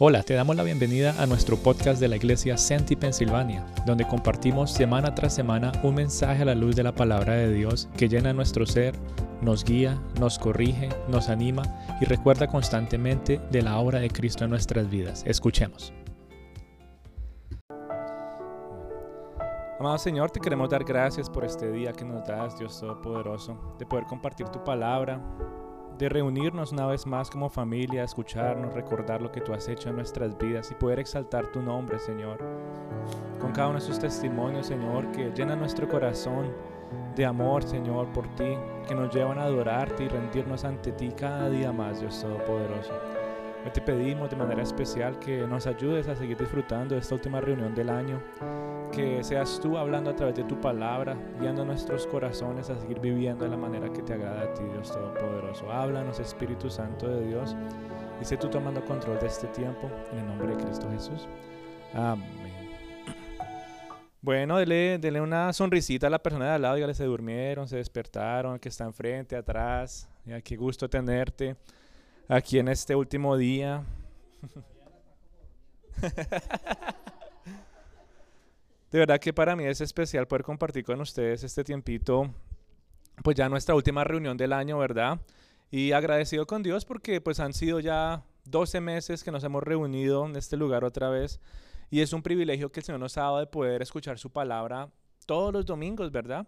Hola, te damos la bienvenida a nuestro podcast de la iglesia Senti Pensilvania, donde compartimos semana tras semana un mensaje a la luz de la palabra de Dios que llena nuestro ser, nos guía, nos corrige, nos anima y recuerda constantemente de la obra de Cristo en nuestras vidas. Escuchemos. Amado Señor, te queremos dar gracias por este día que nos das, Dios Todopoderoso, de poder compartir tu palabra, de reunirnos una vez más como familia, escucharnos, recordar lo que tú has hecho en nuestras vidas y poder exaltar tu nombre, Señor. Con cada uno de sus testimonios, Señor, que llena nuestro corazón de amor, Señor, por ti, que nos llevan a adorarte y rendirnos ante ti cada día más, Dios Todopoderoso. Hoy te pedimos de manera especial que nos ayudes a seguir disfrutando de esta última reunión del año que seas tú hablando a través de tu palabra, guiando nuestros corazones a seguir viviendo de la manera que te agrada a ti, Dios Todopoderoso. Háblanos, Espíritu Santo de Dios, y sé tú tomando control de este tiempo, en el nombre de Cristo Jesús. Amén. Bueno, dele, dele una sonrisita a la persona de al lado, ya se durmieron, se despertaron, que está enfrente, atrás. Ya, qué gusto tenerte aquí en este último día. De verdad que para mí es especial poder compartir con ustedes este tiempito, pues ya nuestra última reunión del año, ¿verdad? Y agradecido con Dios porque pues han sido ya 12 meses que nos hemos reunido en este lugar otra vez y es un privilegio que el Señor nos ha dado de poder escuchar su palabra todos los domingos, ¿verdad?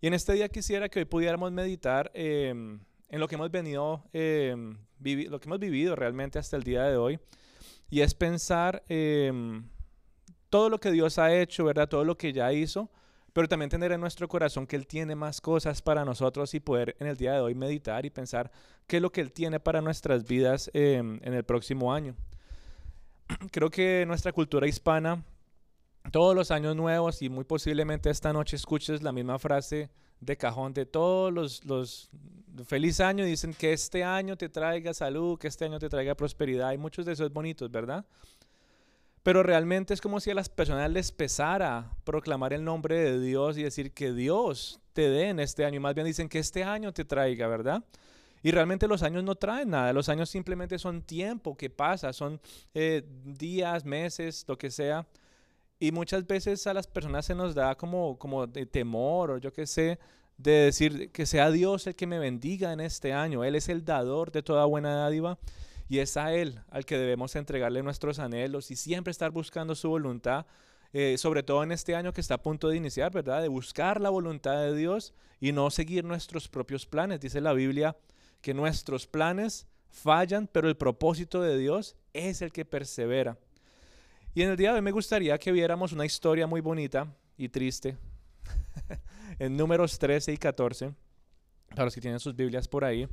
Y en este día quisiera que hoy pudiéramos meditar em, en lo que hemos venido, em, lo que hemos vivido realmente hasta el día de hoy y es pensar em, todo lo que Dios ha hecho, ¿verdad? Todo lo que ya hizo, pero también tener en nuestro corazón que Él tiene más cosas para nosotros y poder en el día de hoy meditar y pensar qué es lo que Él tiene para nuestras vidas em, en el próximo año. Creo que nuestra cultura hispana, todos los años nuevos y muy posiblemente esta noche escuches la misma frase de cajón de todos los, los feliz año, dicen que este año te traiga salud, que este año te traiga prosperidad y muchos de esos bonitos, ¿verdad? Pero realmente es como si a las personas les pesara proclamar el nombre de Dios y decir que Dios te dé en este año. Y más bien dicen que este año te traiga, ¿verdad? Y realmente los años no traen nada, los años simplemente son tiempo que pasa, son eh, días, meses, lo que sea. Y muchas veces a las personas se nos da como, como de temor o yo qué sé, de decir que sea Dios el que me bendiga en este año. Él es el dador de toda buena dádiva. Y es a Él al que debemos entregarle nuestros anhelos y siempre estar buscando su voluntad, eh, sobre todo en este año que está a punto de iniciar, ¿verdad? De buscar la voluntad de Dios y no seguir nuestros propios planes. Dice la Biblia que nuestros planes fallan, pero el propósito de Dios es el que persevera. Y en el día de hoy me gustaría que viéramos una historia muy bonita y triste en números 13 y 14, para los que tienen sus Biblias por ahí.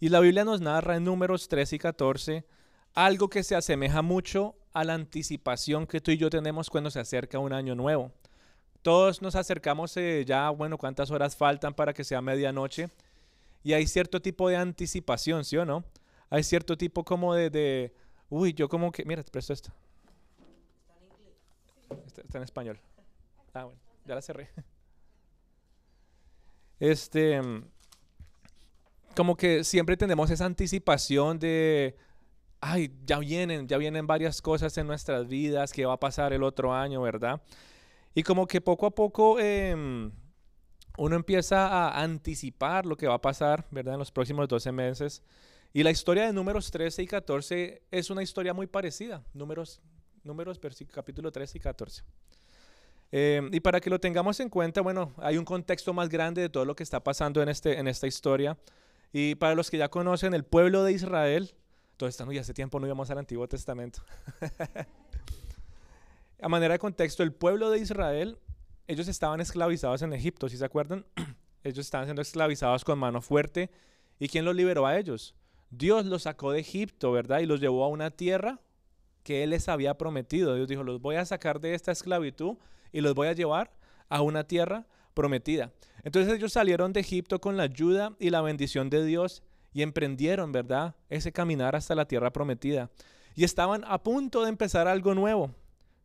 Y la Biblia nos narra en números 13 y 14 algo que se asemeja mucho a la anticipación que tú y yo tenemos cuando se acerca un año nuevo. Todos nos acercamos eh, ya, bueno, cuántas horas faltan para que sea medianoche. Y hay cierto tipo de anticipación, ¿sí o no? Hay cierto tipo como de, de uy, yo como que, mira, te presto esto. Está, está en español. Ah, bueno, ya la cerré. Este, como que siempre tenemos esa anticipación de, ay, ya vienen, ya vienen varias cosas en nuestras vidas, que va a pasar el otro año, ¿verdad? Y como que poco a poco em, uno empieza a anticipar lo que va a pasar, ¿verdad? En los próximos 12 meses. Y la historia de números 13 y 14 es una historia muy parecida, números, números capítulo 13 y 14. Em, y para que lo tengamos en cuenta, bueno, hay un contexto más grande de todo lo que está pasando en, este, en esta historia. Y para los que ya conocen el pueblo de Israel, todo esto, y hace tiempo no íbamos al Antiguo Testamento. A manera de contexto, el pueblo de Israel, ellos estaban esclavizados en Egipto, si se acuerdan? ellos estaban siendo esclavizados con mano fuerte. ¿Y quién los liberó a ellos? Dios los sacó de Egipto, ¿verdad? Y los llevó a una tierra que Él les había prometido. Dios dijo, los voy a sacar de esta esclavitud y los voy a llevar a una tierra prometida. Entonces ellos salieron de Egipto con la ayuda y la bendición de Dios y emprendieron, ¿verdad? Ese caminar hasta la tierra prometida. Y estaban a punto de empezar algo nuevo.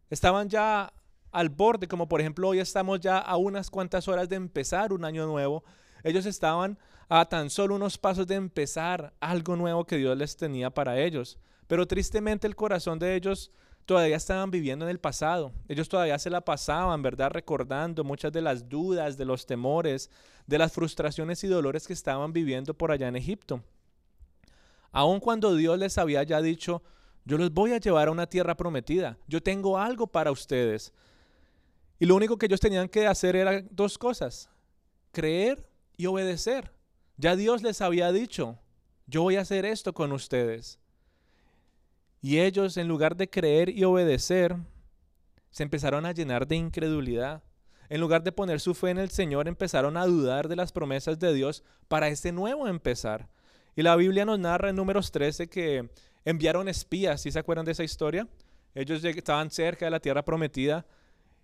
Estaban ya al borde, como por ejemplo hoy estamos ya a unas cuantas horas de empezar un año nuevo. Ellos estaban a tan solo unos pasos de empezar algo nuevo que Dios les tenía para ellos. Pero tristemente el corazón de ellos todavía estaban viviendo en el pasado. Ellos todavía se la pasaban, ¿verdad? Recordando muchas de las dudas, de los temores, de las frustraciones y dolores que estaban viviendo por allá en Egipto. Aun cuando Dios les había ya dicho, yo los voy a llevar a una tierra prometida, yo tengo algo para ustedes. Y lo único que ellos tenían que hacer era dos cosas, creer y obedecer. Ya Dios les había dicho, yo voy a hacer esto con ustedes. Y ellos, en lugar de creer y obedecer, se empezaron a llenar de incredulidad. En lugar de poner su fe en el Señor, empezaron a dudar de las promesas de Dios para este nuevo empezar. Y la Biblia nos narra en números 13 que enviaron espías, ¿sí se acuerdan de esa historia? Ellos estaban cerca de la tierra prometida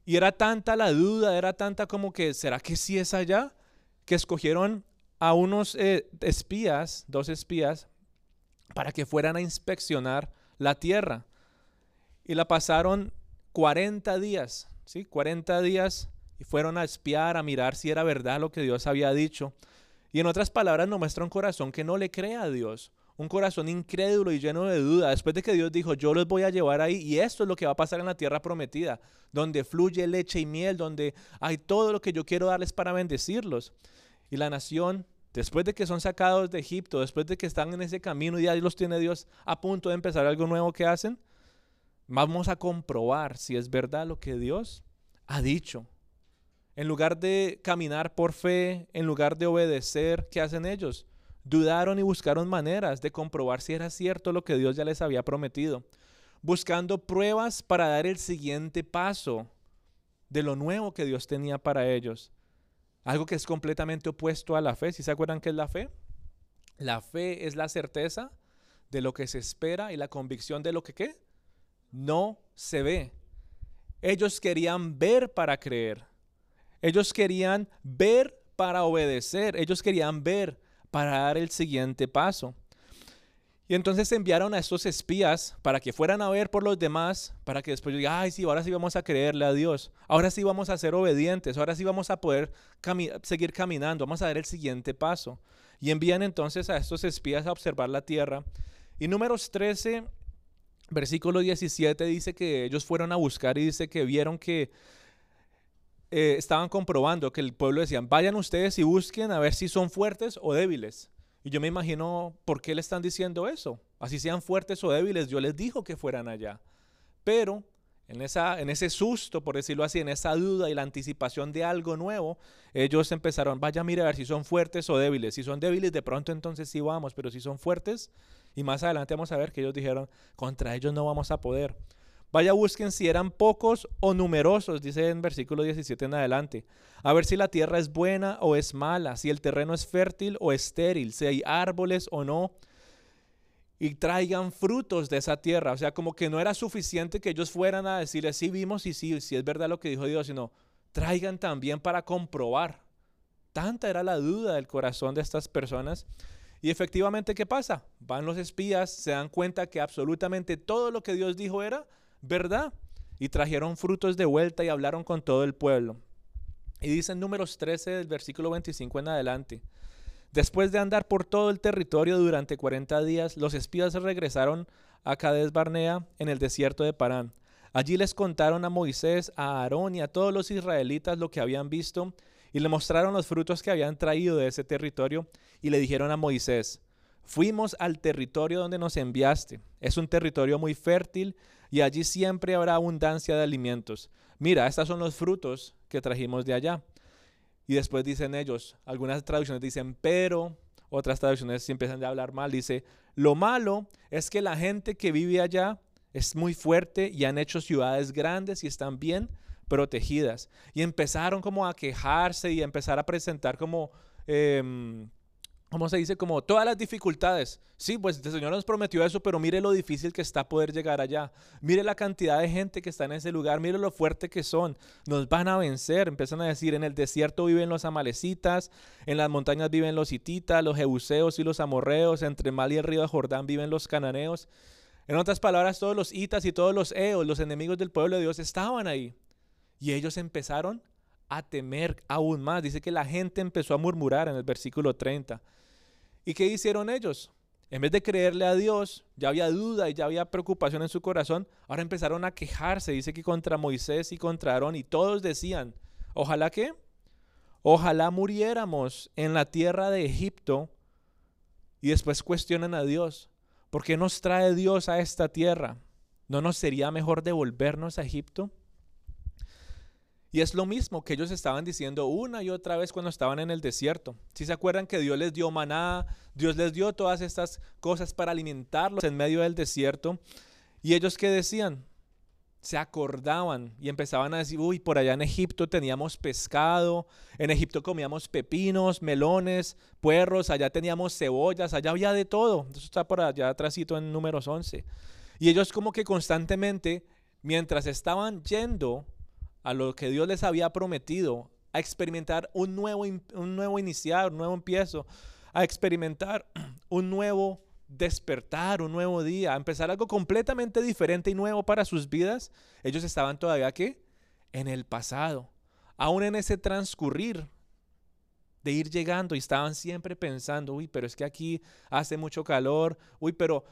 y era tanta la duda, era tanta como que, ¿será que sí es allá? Que escogieron a unos eh, espías, dos espías, para que fueran a inspeccionar la tierra. Y la pasaron 40 días, ¿sí? 40 días y fueron a espiar, a mirar si era verdad lo que Dios había dicho. Y en otras palabras nos muestra un corazón que no le cree a Dios, un corazón incrédulo y lleno de duda, después de que Dios dijo, yo los voy a llevar ahí y esto es lo que va a pasar en la tierra prometida, donde fluye leche y miel, donde hay todo lo que yo quiero darles para bendecirlos. Y la nación Después de que son sacados de Egipto, después de que están en ese camino y ya los tiene Dios a punto de empezar algo nuevo que hacen, vamos a comprobar si es verdad lo que Dios ha dicho. En lugar de caminar por fe, en lugar de obedecer, ¿qué hacen ellos? Dudaron y buscaron maneras de comprobar si era cierto lo que Dios ya les había prometido, buscando pruebas para dar el siguiente paso de lo nuevo que Dios tenía para ellos. Algo que es completamente opuesto a la fe. ¿Si se acuerdan qué es la fe? La fe es la certeza de lo que se espera y la convicción de lo que no se ve. Ellos querían ver para creer. Ellos querían ver para obedecer. Ellos querían ver para dar el siguiente paso. Y entonces enviaron a estos espías para que fueran a ver por los demás, para que después digan, ay, sí, ahora sí vamos a creerle a Dios, ahora sí vamos a ser obedientes, ahora sí vamos a poder seguir caminando, vamos a dar el siguiente paso. Y envían entonces a estos espías a observar la tierra. Y números 13, versículo 17 dice que ellos fueron a buscar y dice que vieron que eh, estaban comprobando que el pueblo decían, vayan ustedes y busquen a ver si son fuertes o débiles. Y yo me imagino por qué le están diciendo eso. Así sean fuertes o débiles, yo les dijo que fueran allá. Pero en, esa, en ese susto, por decirlo así, en esa duda y la anticipación de algo nuevo, ellos empezaron, vaya, mire a ver si son fuertes o débiles. Si son débiles, de pronto entonces sí vamos, pero si son fuertes, y más adelante vamos a ver que ellos dijeron, contra ellos no vamos a poder. Vaya, busquen si eran pocos o numerosos, dice en versículo 17 en adelante. A ver si la tierra es buena o es mala, si el terreno es fértil o estéril, si hay árboles o no. Y traigan frutos de esa tierra. O sea, como que no era suficiente que ellos fueran a decirle, sí vimos y sí, sí es verdad lo que dijo Dios, sino traigan también para comprobar. Tanta era la duda del corazón de estas personas. Y efectivamente, ¿qué pasa? Van los espías, se dan cuenta que absolutamente todo lo que Dios dijo era ¿verdad? Y trajeron frutos de vuelta y hablaron con todo el pueblo. Y dice en números 13 del versículo 25 en adelante. Después de andar por todo el territorio durante 40 días, los espías regresaron a Cades Barnea en el desierto de Parán. Allí les contaron a Moisés, a Aarón y a todos los israelitas lo que habían visto y le mostraron los frutos que habían traído de ese territorio y le dijeron a Moisés, fuimos al territorio donde nos enviaste. Es un territorio muy fértil y allí siempre habrá abundancia de alimentos. Mira, estos son los frutos que trajimos de allá. Y después dicen ellos, algunas traducciones dicen, pero, otras traducciones empiezan a hablar mal, dice, lo malo es que la gente que vive allá es muy fuerte y han hecho ciudades grandes y están bien protegidas. Y empezaron como a quejarse y a empezar a presentar como em, ¿cómo se dice? Como todas las dificultades. Sí, pues el Señor nos prometió eso, pero mire lo difícil que está poder llegar allá. Mire la cantidad de gente que está en ese lugar, mire lo fuerte que son. Nos van a vencer. Empiezan a decir, en el desierto viven los amalecitas, en las montañas viven los hititas, los jebuseos y los amorreos, entre Mal y el río de Jordán viven los cananeos. En otras palabras, todos los hitas y todos los eos, los enemigos del pueblo de Dios, estaban ahí. Y ellos empezaron a temer aún más. Dice que la gente empezó a murmurar en el versículo 30. ¿Y qué hicieron ellos? En vez de creerle a Dios, ya había duda y ya había preocupación en su corazón, ahora empezaron a quejarse. Dice que contra Moisés y contra Aarón y todos decían, ojalá que, ojalá muriéramos en la tierra de Egipto y después cuestionan a Dios, ¿por qué nos trae Dios a esta tierra? ¿No nos sería mejor devolvernos a Egipto? Y es lo mismo que ellos estaban diciendo una y otra vez cuando estaban en el desierto. Si se acuerdan que Dios les dio maná, Dios les dio todas estas cosas para alimentarlos en medio del desierto. Y ellos qué decían? Se acordaban y empezaban a decir, uy, por allá en Egipto teníamos pescado, en Egipto comíamos pepinos, melones, puerros, allá teníamos cebollas, allá había de todo. Eso está por allá atrásito en números 11. Y ellos como que constantemente, mientras estaban yendo a lo que Dios les había prometido, a experimentar un nuevo, un nuevo iniciar, un nuevo empiezo, a experimentar un nuevo despertar, un nuevo día, a empezar algo completamente diferente y nuevo para sus vidas, ellos estaban todavía aquí en el pasado, aún en ese transcurrir de ir llegando y estaban siempre pensando, uy, pero es que aquí hace mucho calor, uy, pero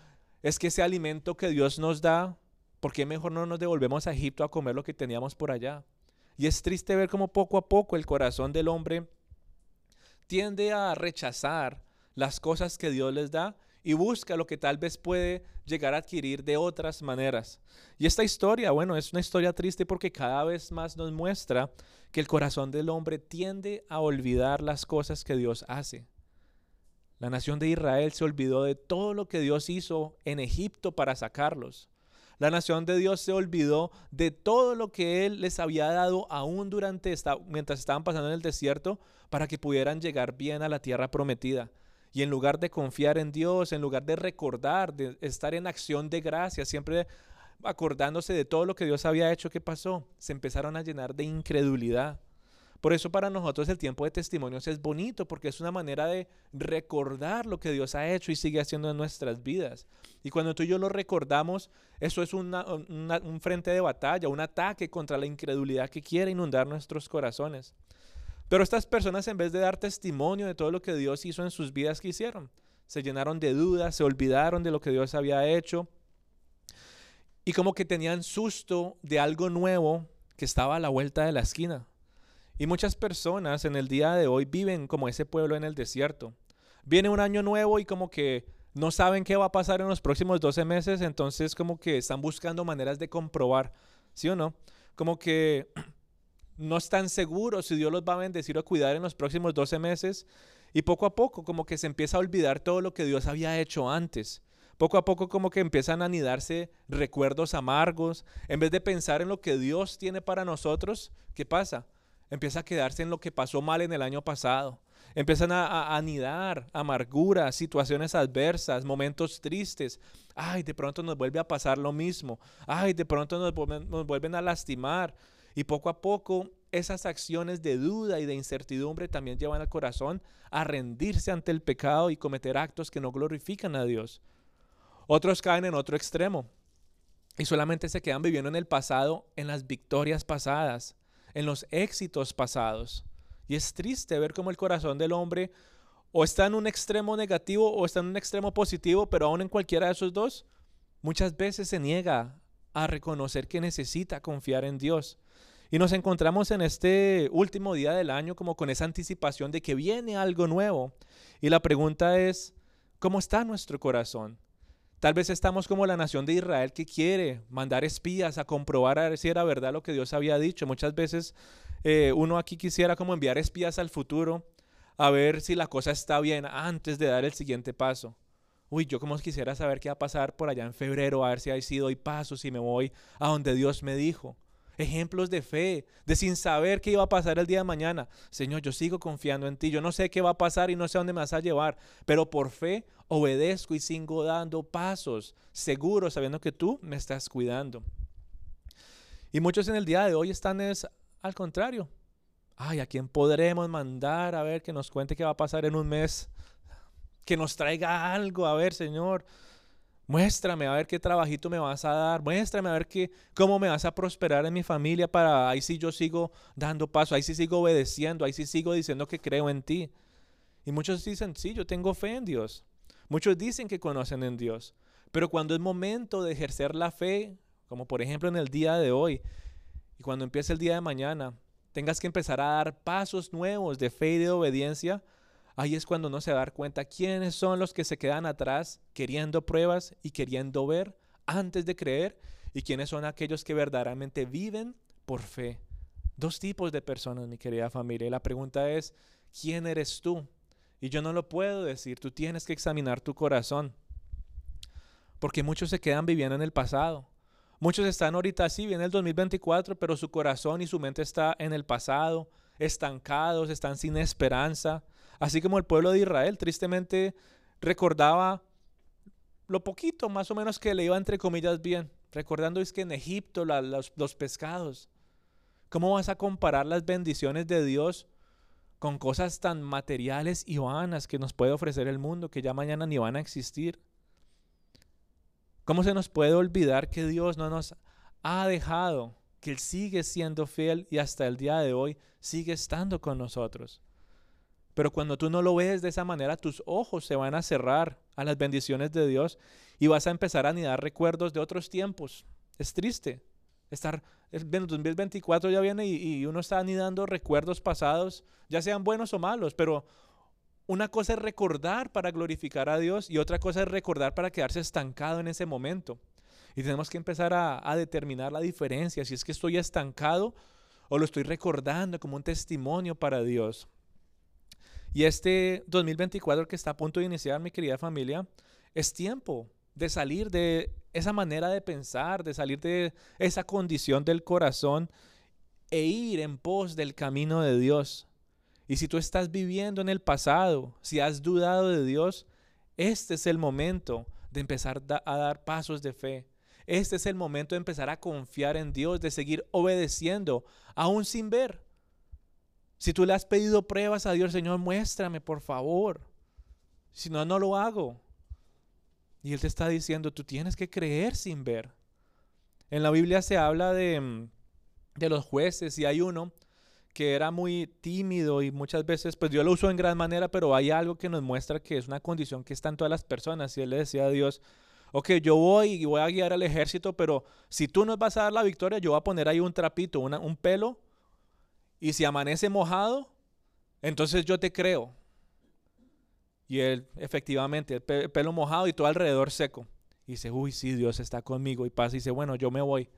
es que ese alimento que Dios nos da ¿por qué mejor no nos devolvemos a Egipto a comer lo que teníamos por allá? Y es triste ver cómo poco a poco el corazón del hombre tiende a rechazar las cosas que Dios les da y busca lo que tal vez puede llegar a adquirir de otras maneras. Y esta historia, bueno, es una historia triste porque cada vez más nos muestra que el corazón del hombre tiende a olvidar las cosas que Dios hace. La nación de Israel se olvidó de todo lo que Dios hizo en Egipto para sacarlos. La nación de Dios se olvidó de todo lo que Él les había dado aún durante esta, mientras estaban pasando en el desierto para que pudieran llegar bien a la tierra prometida. Y en lugar de confiar en Dios, en lugar de recordar, de estar en acción de gracia, siempre acordándose de todo lo que Dios había hecho, ¿qué pasó? Se empezaron a llenar de incredulidad. Por eso para nosotros el tiempo de testimonios es bonito porque es una manera de recordar lo que Dios ha hecho y sigue haciendo en nuestras vidas. Y cuando tú y yo lo recordamos, eso es un frente de batalla, un ataque contra la incredulidad que quiere inundar nuestros corazones. Pero estas personas en vez de dar testimonio de todo lo que Dios hizo en sus vidas, ¿qué hicieron? Se llenaron de dudas, se olvidaron de lo que Dios había hecho y como que tenían susto de algo nuevo que estaba a la vuelta de la esquina. Y muchas personas en el día de hoy viven como ese pueblo en el desierto. Viene un año nuevo y como que no saben qué va a pasar en los próximos 12 meses, entonces como que están buscando maneras de comprobar, ¿sí o no? Como que no están seguros si Dios los va a bendecir o cuidar en los próximos 12 meses y poco a poco como que se empieza a olvidar todo lo que Dios había hecho antes. Poco a poco como que empiezan a anidarse recuerdos amargos. En vez de pensar en lo que Dios tiene para nosotros, ¿qué pasa? Empieza a quedarse en lo que pasó mal en el año pasado. Empiezan a, anidar amarguras, situaciones adversas, momentos tristes. Ay, de pronto nos vuelve a pasar lo mismo. Ay, de pronto nos, nos vuelven a lastimar. Y poco a poco esas acciones de duda y de incertidumbre también llevan al corazón a rendirse ante el pecado y cometer actos que no glorifican a Dios. Otros caen en otro extremo y solamente se quedan viviendo en el pasado, en las victorias pasadas en los éxitos pasados. Y es triste ver cómo el corazón del hombre o está en un extremo negativo o está en un extremo positivo, pero aún en cualquiera de esos dos, muchas veces se niega a reconocer que necesita confiar en Dios. Y nos encontramos en este último día del año como con esa anticipación de que viene algo nuevo. Y la pregunta es, ¿cómo está nuestro corazón? Tal vez estamos como la nación de Israel que quiere mandar espías a comprobar a ver si era verdad lo que Dios había dicho. Muchas veces eh, uno aquí quisiera como enviar espías al futuro a ver si la cosa está bien antes de dar el siguiente paso. Uy, yo como quisiera saber qué va a pasar por allá en febrero, a ver si hay sido doy paso, si me voy a donde Dios me dijo ejemplos de fe, de sin saber qué iba a pasar el día de mañana. Señor, yo sigo confiando en ti, yo no sé qué va a pasar y no sé dónde me vas a llevar, pero por fe obedezco y sigo dando pasos, seguros, sabiendo que tú me estás cuidando. Y muchos en el día de hoy están es al contrario. Ay, ¿a quién podremos mandar a ver que nos cuente qué va a pasar en un mes? Que nos traiga algo, a ver, Señor. Muéstrame a ver qué trabajito me vas a dar. Muéstrame a ver qué, cómo me vas a prosperar en mi familia para ahí sí yo sigo dando paso, ahí sí sigo obedeciendo, ahí sí sigo diciendo que creo en ti. Y muchos dicen, sí, yo tengo fe en Dios. Muchos dicen que conocen en Dios. Pero cuando es momento de ejercer la fe, como por ejemplo en el día de hoy, y cuando empiece el día de mañana, tengas que empezar a dar pasos nuevos de fe y de obediencia, Ahí es cuando uno se va a dar cuenta quiénes son los que se quedan atrás queriendo pruebas y queriendo ver antes de creer y quiénes son aquellos que verdaderamente viven por fe. Dos tipos de personas, mi querida familia. Y la pregunta es, ¿quién eres tú? Y yo no lo puedo decir, tú tienes que examinar tu corazón. Porque muchos se quedan viviendo en el pasado. Muchos están ahorita así, viene el 2024, pero su corazón y su mente está en el pasado, estancados, están sin esperanza, Así como el pueblo de Israel tristemente recordaba lo poquito más o menos que le iba entre comillas bien, recordando es que en Egipto los, los pescados. ¿Cómo vas a comparar las bendiciones de Dios con cosas tan materiales y vanas que nos puede ofrecer el mundo que ya mañana ni van a existir? ¿Cómo se nos puede olvidar que Dios no nos ha dejado, que Él sigue siendo fiel y hasta el día de hoy sigue estando con nosotros? Pero cuando tú no lo ves de esa manera, tus ojos se van a cerrar a las bendiciones de Dios y vas a empezar a anidar recuerdos de otros tiempos. Es triste. Estar, el 2024 ya viene y, y uno está anidando recuerdos pasados, ya sean buenos o malos, pero una cosa es recordar para glorificar a Dios y otra cosa es recordar para quedarse estancado en ese momento. Y tenemos que empezar a, a, determinar la diferencia, si es que estoy estancado o lo estoy recordando como un testimonio para Dios. Y este 2024 que está a punto de iniciar, mi querida familia, es tiempo de salir de esa manera de pensar, de salir de esa condición del corazón e ir en pos del camino de Dios. Y si tú estás viviendo en el pasado, si has dudado de Dios, este es el momento de empezar a dar pasos de fe. Este es el momento de empezar a confiar en Dios, de seguir obedeciendo, aún sin ver. Si tú le has pedido pruebas a Dios, Señor, muéstrame, por favor. Si no, no lo hago. Y Él te está diciendo, tú tienes que creer sin ver. En la Biblia se habla de, mm, de los jueces y hay uno que era muy tímido y muchas veces, pues Dios lo usó en gran manera, pero hay algo que nos muestra que es una condición que está en todas las personas. Y Él le decía a Dios, ok, yo voy y voy a guiar al ejército, pero si tú nos vas a dar la victoria, yo voy a poner ahí un trapito, un pelo y si amanece mojado, entonces yo te creo. Y él, efectivamente, el pelo mojado y todo alrededor seco. Y dice, uy, sí, Dios está conmigo. Y pasa y dice, bueno, yo me voy.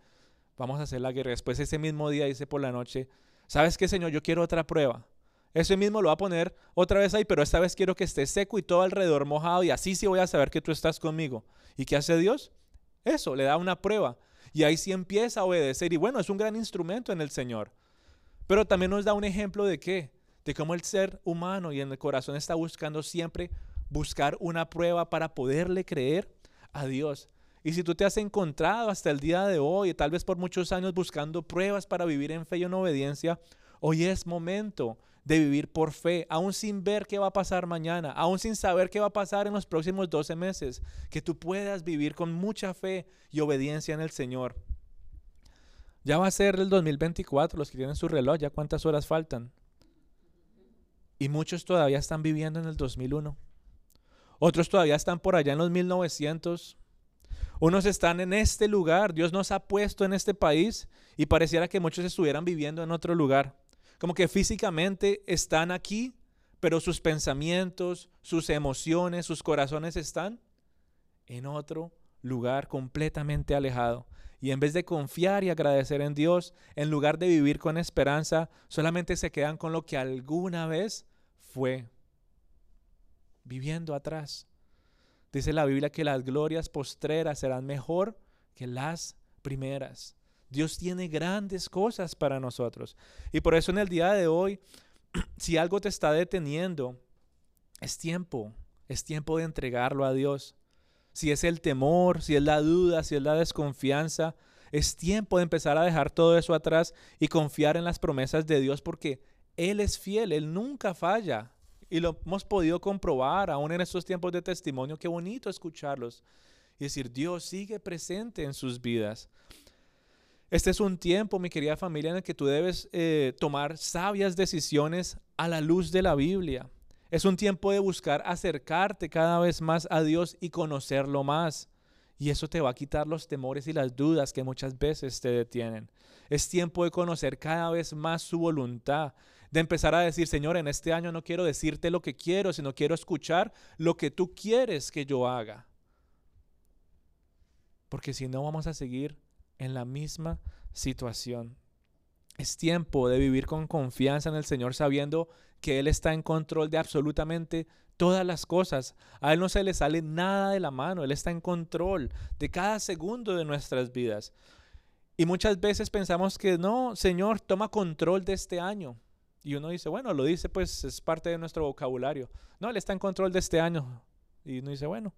Vamos a hacer la guerra. Después ese mismo día dice por la noche, ¿sabes qué, Señor? Yo quiero otra prueba. Ese mismo lo va a poner otra vez ahí, pero esta vez quiero que esté seco y todo alrededor mojado y así sí voy a saber que tú estás conmigo. ¿Y qué hace Dios? Eso, le da una prueba. Y ahí sí empieza a obedecer. Y bueno, es un gran instrumento en el Señor. Pero también nos da un ejemplo de qué? De cómo el ser humano y en el corazón está buscando siempre buscar una prueba para poderle creer a Dios. Y si tú te has encontrado hasta el día de hoy, tal vez por muchos años buscando pruebas para vivir en fe y en obediencia, hoy es momento de vivir por fe, aún sin ver qué va a pasar mañana, aún sin saber qué va a pasar en los próximos 12 meses, que tú puedas vivir con mucha fe y obediencia en el Señor. Ya va a ser el 2024, los que tienen su reloj, ya cuántas horas faltan. Y muchos todavía están viviendo en el 2001. Otros todavía están por allá en los 1900. Unos están en este lugar. Dios nos ha puesto en este país y pareciera que muchos estuvieran viviendo en otro lugar. Como que físicamente están aquí, pero sus pensamientos, sus emociones, sus corazones están en otro lugar completamente alejado. Y en vez de confiar y agradecer en Dios, en lugar de vivir con esperanza, solamente se quedan con lo que alguna vez fue, viviendo atrás. Dice la Biblia que las glorias postreras serán mejor que las primeras. Dios tiene grandes cosas para nosotros. Y por eso en el día de hoy, si algo te está deteniendo, es tiempo, es tiempo de entregarlo a Dios si es el temor, si es la duda, si es la desconfianza. Es tiempo de empezar a dejar todo eso atrás y confiar en las promesas de Dios porque Él es fiel, Él nunca falla. Y lo hemos podido comprobar aún en estos tiempos de testimonio. Qué bonito escucharlos. y decir, Dios sigue presente en sus vidas. Este es un tiempo, mi querida familia, en el que tú debes eh, tomar sabias decisiones a la luz de la Biblia. Es un tiempo de buscar acercarte cada vez más a Dios y conocerlo más. Y eso te va a quitar los temores y las dudas que muchas veces te detienen. Es tiempo de conocer cada vez más su voluntad, de empezar a decir, Señor, en este año no quiero decirte lo que quiero, sino quiero escuchar lo que tú quieres que yo haga. Porque si no vamos a seguir en la misma situación. Es tiempo de vivir con confianza en el Señor sabiendo que Él está en control de absolutamente todas las cosas. A Él no se le sale nada de la mano. Él está en control de cada segundo de nuestras vidas. Y muchas veces pensamos que no, Señor, toma control de este año. Y uno dice, bueno, lo dice pues es parte de nuestro vocabulario. No, Él está en control de este año. Y uno dice, bueno.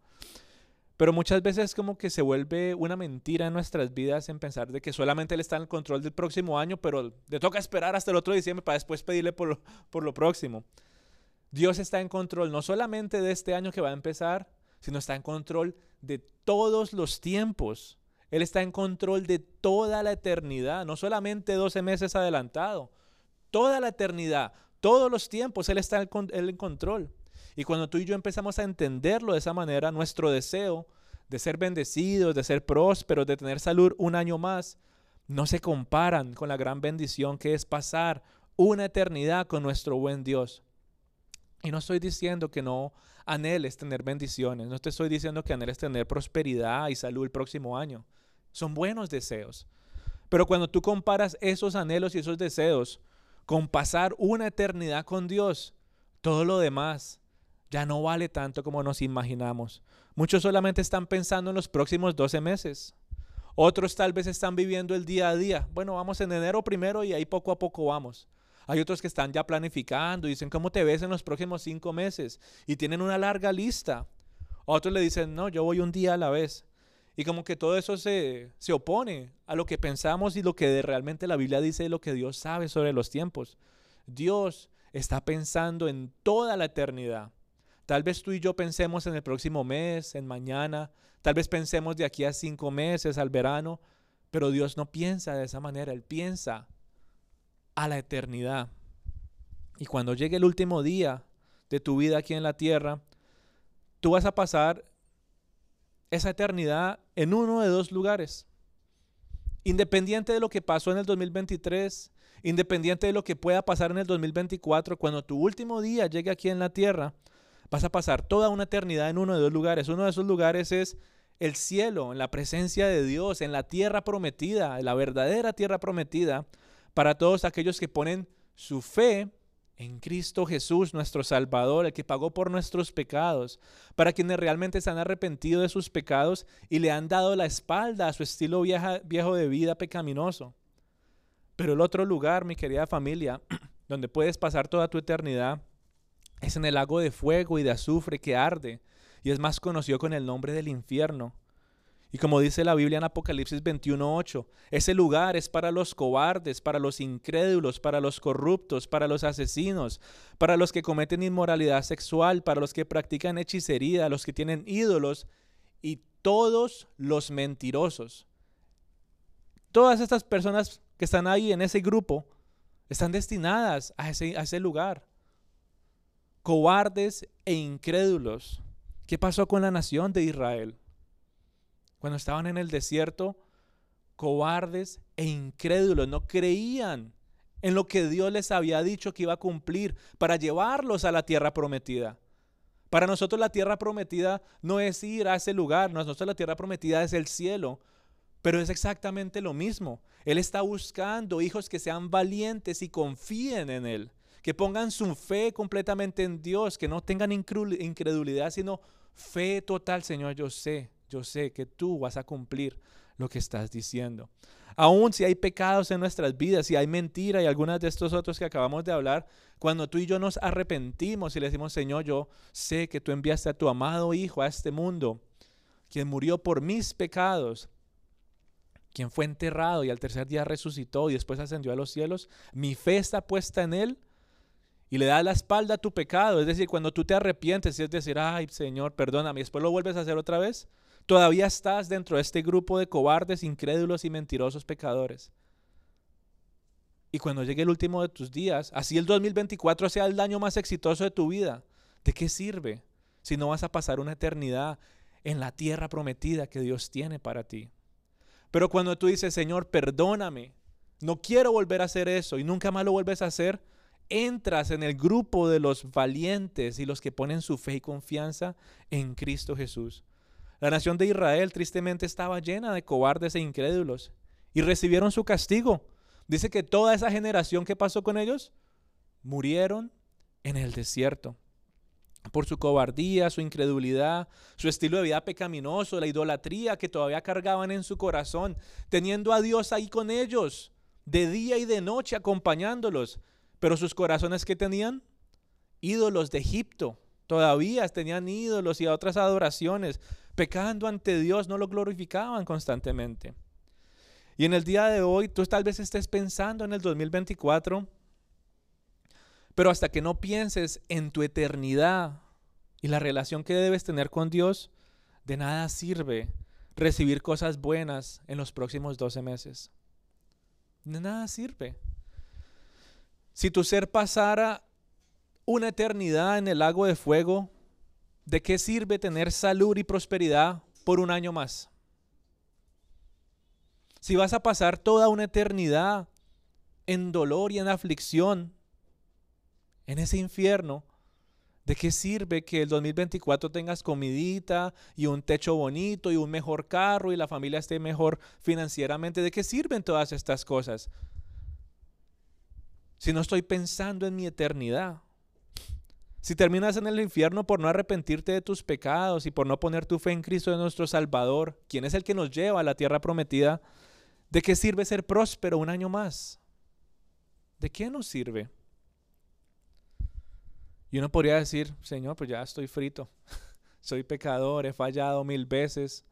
Pero muchas veces como que se vuelve una mentira en nuestras vidas en pensar de que solamente Él está en control del próximo año, pero le toca esperar hasta el otro diciembre para después pedirle por lo, por lo próximo. Dios está en control no solamente de este año que va a empezar, sino está en control de todos los tiempos. Él está en control de toda la eternidad, no solamente 12 meses adelantado, toda la eternidad, todos los tiempos, Él está en control. Y cuando tú y yo empezamos a entenderlo de esa manera, nuestro deseo de ser bendecidos, de ser prósperos, de tener salud un año más, no se comparan con la gran bendición que es pasar una eternidad con nuestro buen Dios. Y no estoy diciendo que no anheles tener bendiciones, no te estoy diciendo que anheles tener prosperidad y salud el próximo año. Son buenos deseos. Pero cuando tú comparas esos anhelos y esos deseos con pasar una eternidad con Dios, todo lo demás ya no vale tanto como nos imaginamos. Muchos solamente están pensando en los próximos 12 meses. Otros tal vez están viviendo el día a día. Bueno, vamos en enero primero y ahí poco a poco vamos. Hay otros que están ya planificando y dicen, ¿cómo te ves en los próximos cinco meses? Y tienen una larga lista. Otros le dicen, no, yo voy un día a la vez. Y como que todo eso se, se opone a lo que pensamos y lo que realmente la Biblia dice y lo que Dios sabe sobre los tiempos. Dios está pensando en toda la eternidad. Tal vez tú y yo pensemos en el próximo mes, en mañana, tal vez pensemos de aquí a cinco meses, al verano, pero Dios no piensa de esa manera, Él piensa a la eternidad. Y cuando llegue el último día de tu vida aquí en la tierra, tú vas a pasar esa eternidad en uno de dos lugares. Independiente de lo que pasó en el 2023, independiente de lo que pueda pasar en el 2024, cuando tu último día llegue aquí en la tierra, Vas a pasar toda una eternidad en uno de dos lugares. Uno de esos lugares es el cielo, en la presencia de Dios, en la tierra prometida, la verdadera tierra prometida, para todos aquellos que ponen su fe en Cristo Jesús, nuestro Salvador, el que pagó por nuestros pecados, para quienes realmente se han arrepentido de sus pecados y le han dado la espalda a su estilo viejo de vida pecaminoso. Pero el otro lugar, mi querida familia, donde puedes pasar toda tu eternidad, es en el lago de fuego y de azufre que arde y es más conocido con el nombre del infierno. Y como dice la Biblia en Apocalipsis 21:8, ese lugar es para los cobardes, para los incrédulos, para los corruptos, para los asesinos, para los que cometen inmoralidad sexual, para los que practican hechicería, los que tienen ídolos y todos los mentirosos. Todas estas personas que están ahí en ese grupo están destinadas a ese, a ese lugar cobardes e incrédulos. ¿Qué pasó con la nación de Israel? Cuando estaban en el desierto, cobardes e incrédulos, no creían en lo que Dios les había dicho que iba a cumplir para llevarlos a la tierra prometida. Para nosotros la tierra prometida no es ir a ese lugar, nosotros la tierra prometida es el cielo, pero es exactamente lo mismo. Él está buscando hijos que sean valientes y confíen en Él que pongan su fe completamente en Dios, que no tengan incredulidad, sino fe total, Señor, yo sé, yo sé que tú vas a cumplir lo que estás diciendo. Aún si hay pecados en nuestras vidas, si hay mentira y algunas de estos otros que acabamos de hablar, cuando tú y yo nos arrepentimos y le decimos, Señor, yo sé que tú enviaste a tu amado Hijo a este mundo, quien murió por mis pecados, quien fue enterrado y al tercer día resucitó y después ascendió a los cielos, mi fe está puesta en Él y le das la espalda a tu pecado. Es decir, cuando tú te arrepientes y es decir, ay Señor, perdóname, y después lo vuelves a hacer otra vez, Todavía estás dentro de este grupo de cobardes, incrédulos y mentirosos pecadores. Y cuando llegue el último de tus días, así el 2024 sea el año más exitoso de tu vida, ¿de qué sirve si no vas a pasar una eternidad en la tierra prometida que Dios tiene para ti? Pero cuando tú dices, Señor, perdóname, no quiero volver a hacer eso y nunca más lo vuelves a hacer, entras en el grupo de los valientes y los que ponen su fe y confianza en Cristo Jesús. La nación de Israel tristemente estaba llena de cobardes e incrédulos y recibieron su castigo. Dice que toda esa generación que pasó con ellos murieron en el desierto por su cobardía, su incredulidad, su estilo de vida pecaminoso, la idolatría que todavía cargaban en su corazón, teniendo a Dios ahí con ellos, de día y de noche acompañándolos. Pero sus corazones que tenían? Ídolos de Egipto. Todavía tenían ídolos y otras adoraciones pecando ante Dios, no lo glorificaban constantemente. Y en el día de hoy, tú tal vez estés pensando en el 2024, pero hasta que no pienses en tu eternidad y la relación que debes tener con Dios, de nada sirve recibir cosas buenas en los próximos 12 meses. De nada sirve. Si tu ser pasara una eternidad en el lago de fuego, ¿de qué sirve tener salud y prosperidad por un año más? Si vas a pasar toda una eternidad en dolor y en aflicción, en ese infierno, ¿de qué sirve que el 2024 tengas comidita y un techo bonito y un mejor carro y la familia esté mejor financieramente? ¿De qué sirven todas estas cosas? Si no estoy pensando en mi eternidad. Si terminas en el infierno por no arrepentirte de tus pecados y por no poner tu fe en Cristo nuestro Salvador, quien es el que nos lleva a la tierra prometida, ¿de qué sirve ser próspero un año más? ¿De qué nos sirve? Y uno podría decir, Señor, pues ya estoy frito, soy pecador, he fallado mil veces.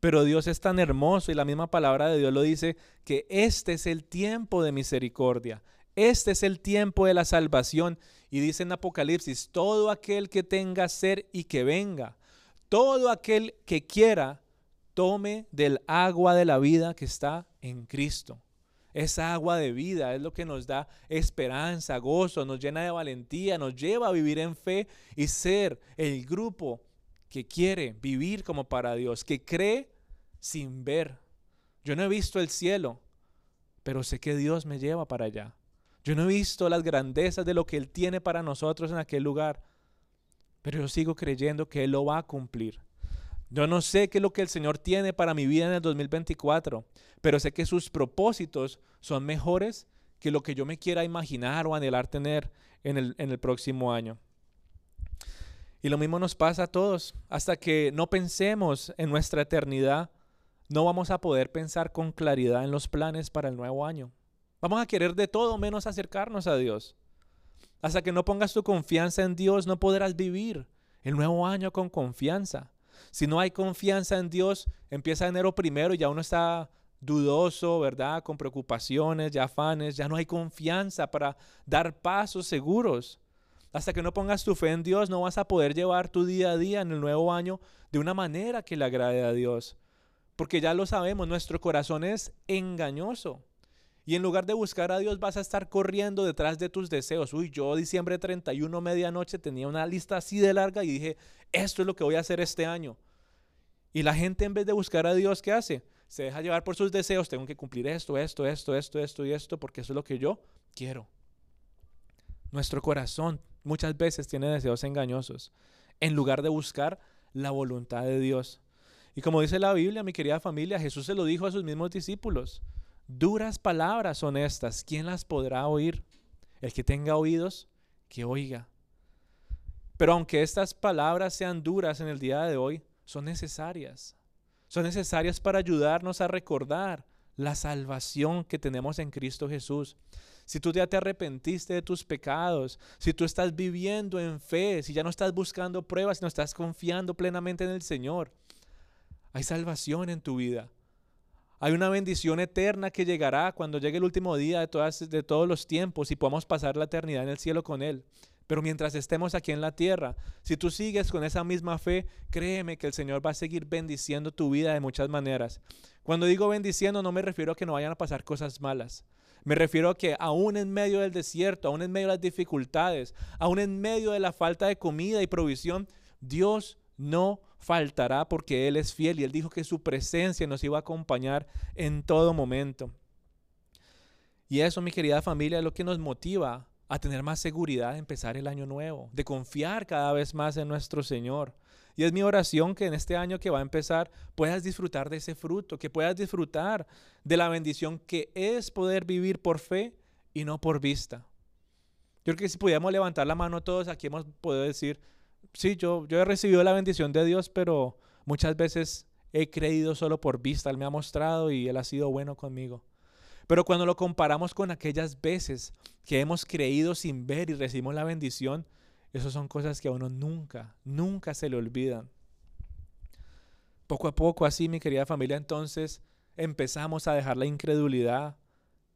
Pero Dios es tan hermoso y la misma palabra de Dios lo dice, que este es el tiempo de misericordia, este es el tiempo de la salvación. Y dice en Apocalipsis, todo aquel que tenga ser y que venga, todo aquel que quiera, tome del agua de la vida que está en Cristo. Esa agua de vida es lo que nos da esperanza, gozo, nos llena de valentía, nos lleva a vivir en fe y ser el grupo que quiere vivir como para Dios, que cree sin ver. Yo no he visto el cielo, pero sé que Dios me lleva para allá. Yo no he visto las grandezas de lo que Él tiene para nosotros en aquel lugar, pero yo sigo creyendo que Él lo va a cumplir. Yo no sé qué es lo que el Señor tiene para mi vida en el 2024, pero sé que sus propósitos son mejores que lo que yo me quiera imaginar o anhelar tener en el, en el próximo año. Y lo mismo nos pasa a todos. Hasta que no pensemos en nuestra eternidad, no vamos a poder pensar con claridad en los planes para el nuevo año. Vamos a querer de todo menos acercarnos a Dios. Hasta que no pongas tu confianza en Dios, no podrás vivir el nuevo año con confianza. Si no hay confianza en Dios, empieza enero primero y ya uno está dudoso, ¿verdad? Con preocupaciones, ya afanes, ya no hay confianza para dar pasos seguros. Hasta que no pongas tu fe en Dios, no vas a poder llevar tu día a día en el nuevo año de una manera que le agrade a Dios. Porque ya lo sabemos, nuestro corazón es engañoso. Y en lugar de buscar a Dios vas a estar corriendo detrás de tus deseos. Uy, yo diciembre 31, medianoche, tenía una lista así de larga y dije, esto es lo que voy a hacer este año. Y la gente en vez de buscar a Dios, ¿qué hace? Se deja llevar por sus deseos. Tengo que cumplir esto, esto, esto, esto, esto y esto, porque eso es lo que yo quiero. Nuestro corazón muchas veces tiene deseos engañosos, en lugar de buscar la voluntad de Dios. Y como dice la Biblia, mi querida familia, Jesús se lo dijo a sus mismos discípulos. Duras palabras son estas. ¿Quién las podrá oír? El que tenga oídos, que oiga. Pero aunque estas palabras sean duras en el día de hoy, son necesarias. Son necesarias para ayudarnos a recordar la salvación que tenemos en Cristo Jesús. Si tú ya te arrepentiste de tus pecados, si tú estás viviendo en fe, si ya no estás buscando pruebas, si no estás confiando plenamente en el Señor, hay salvación en tu vida. Hay una bendición eterna que llegará cuando llegue el último día de, todas, de todos los tiempos y podamos pasar la eternidad en el cielo con Él. Pero mientras estemos aquí en la tierra, si tú sigues con esa misma fe, créeme que el Señor va a seguir bendiciendo tu vida de muchas maneras. Cuando digo bendiciendo no me refiero a que no vayan a pasar cosas malas. Me refiero a que aún en medio del desierto, aún en medio de las dificultades, aún en medio de la falta de comida y provisión, Dios no faltará porque Él es fiel y Él dijo que su presencia nos iba a acompañar en todo momento. Y eso, mi querida familia, es lo que nos motiva a tener más seguridad de empezar el año nuevo, de confiar cada vez más en nuestro Señor. Y es mi oración que en este año que va a empezar puedas disfrutar de ese fruto, que puedas disfrutar de la bendición que es poder vivir por fe y no por vista. Yo creo que si pudiéramos levantar la mano todos, aquí hemos podido decir, sí, yo, yo he recibido la bendición de Dios, pero muchas veces he creído solo por vista. Él me ha mostrado y Él ha sido bueno conmigo. Pero cuando lo comparamos con aquellas veces que hemos creído sin ver y recibimos la bendición, esas son cosas que a uno nunca, nunca se le olvidan. Poco a poco, así, mi querida familia, entonces empezamos a dejar la incredulidad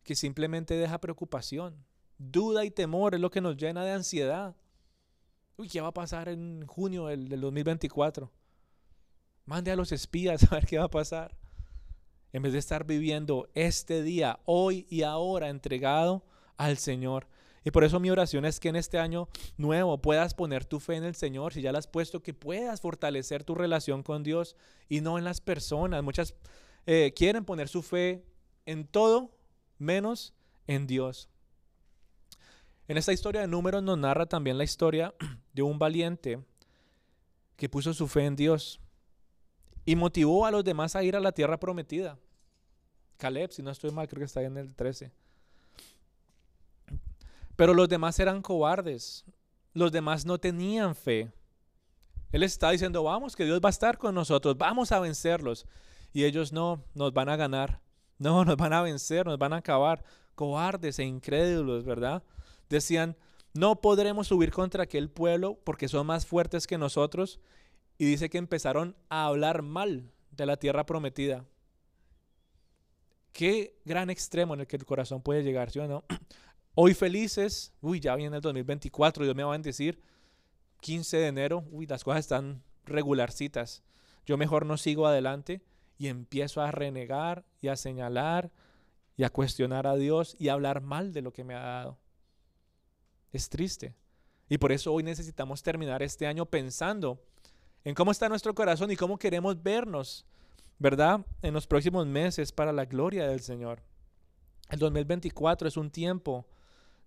que simplemente deja preocupación. Duda y temor es lo que nos llena de ansiedad. Uy, ¿qué va a pasar en junio del, del 2024? Mande a los espías a ver qué va a pasar en vez de estar viviendo este día, hoy y ahora entregado al Señor. Y por eso mi oración es que en este año nuevo puedas poner tu fe en el Señor, si ya la has puesto, que puedas fortalecer tu relación con Dios y no en las personas. Muchas eh, quieren poner su fe en todo menos en Dios. En esta historia de números nos narra también la historia de un valiente que puso su fe en Dios y motivó a los demás a ir a la tierra prometida. Caleb, si no estoy mal, creo que está en el 13. Pero los demás eran cobardes. Los demás no tenían fe. Él está diciendo, vamos, que Dios va a estar con nosotros, vamos a vencerlos. Y ellos no, nos van a ganar. No, nos van a vencer, nos van a acabar. Cobardes e incrédulos, ¿verdad? Decían, no podremos subir contra aquel pueblo porque son más fuertes que nosotros y dice que empezaron a hablar mal de la tierra prometida. Qué gran extremo en el que el corazón puede llegar, ¿sí o no? Hoy felices, uy, ya viene el 2024, Dios me va a bendecir. 15 de enero, uy, las cosas están regularcitas. Yo mejor no sigo adelante y empiezo a renegar y a señalar y a cuestionar a Dios y a hablar mal de lo que me ha dado. Es triste. Y por eso hoy necesitamos terminar este año pensando en cómo está nuestro corazón y cómo queremos vernos, ¿verdad? En los próximos meses para la gloria del Señor. El 2024 es un tiempo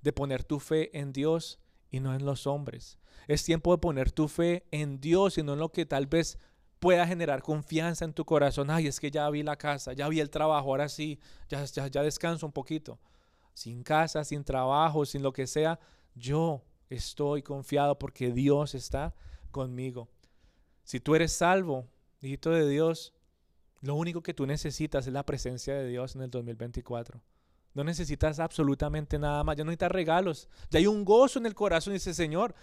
de poner tu fe en Dios y no en los hombres. Es tiempo de poner tu fe en Dios y no en lo que tal vez pueda generar confianza en tu corazón. Ay, es que ya vi la casa, ya vi el trabajo, ahora sí, ya, ya, ya descanso un poquito. Sin casa, sin trabajo, sin lo que sea, yo estoy confiado porque Dios está conmigo. Si tú eres salvo, hijito de Dios, lo único que tú necesitas es la presencia de Dios en el 2024. No necesitas absolutamente nada más, ya no necesitas regalos. Ya hay un gozo en el corazón dice, Señor,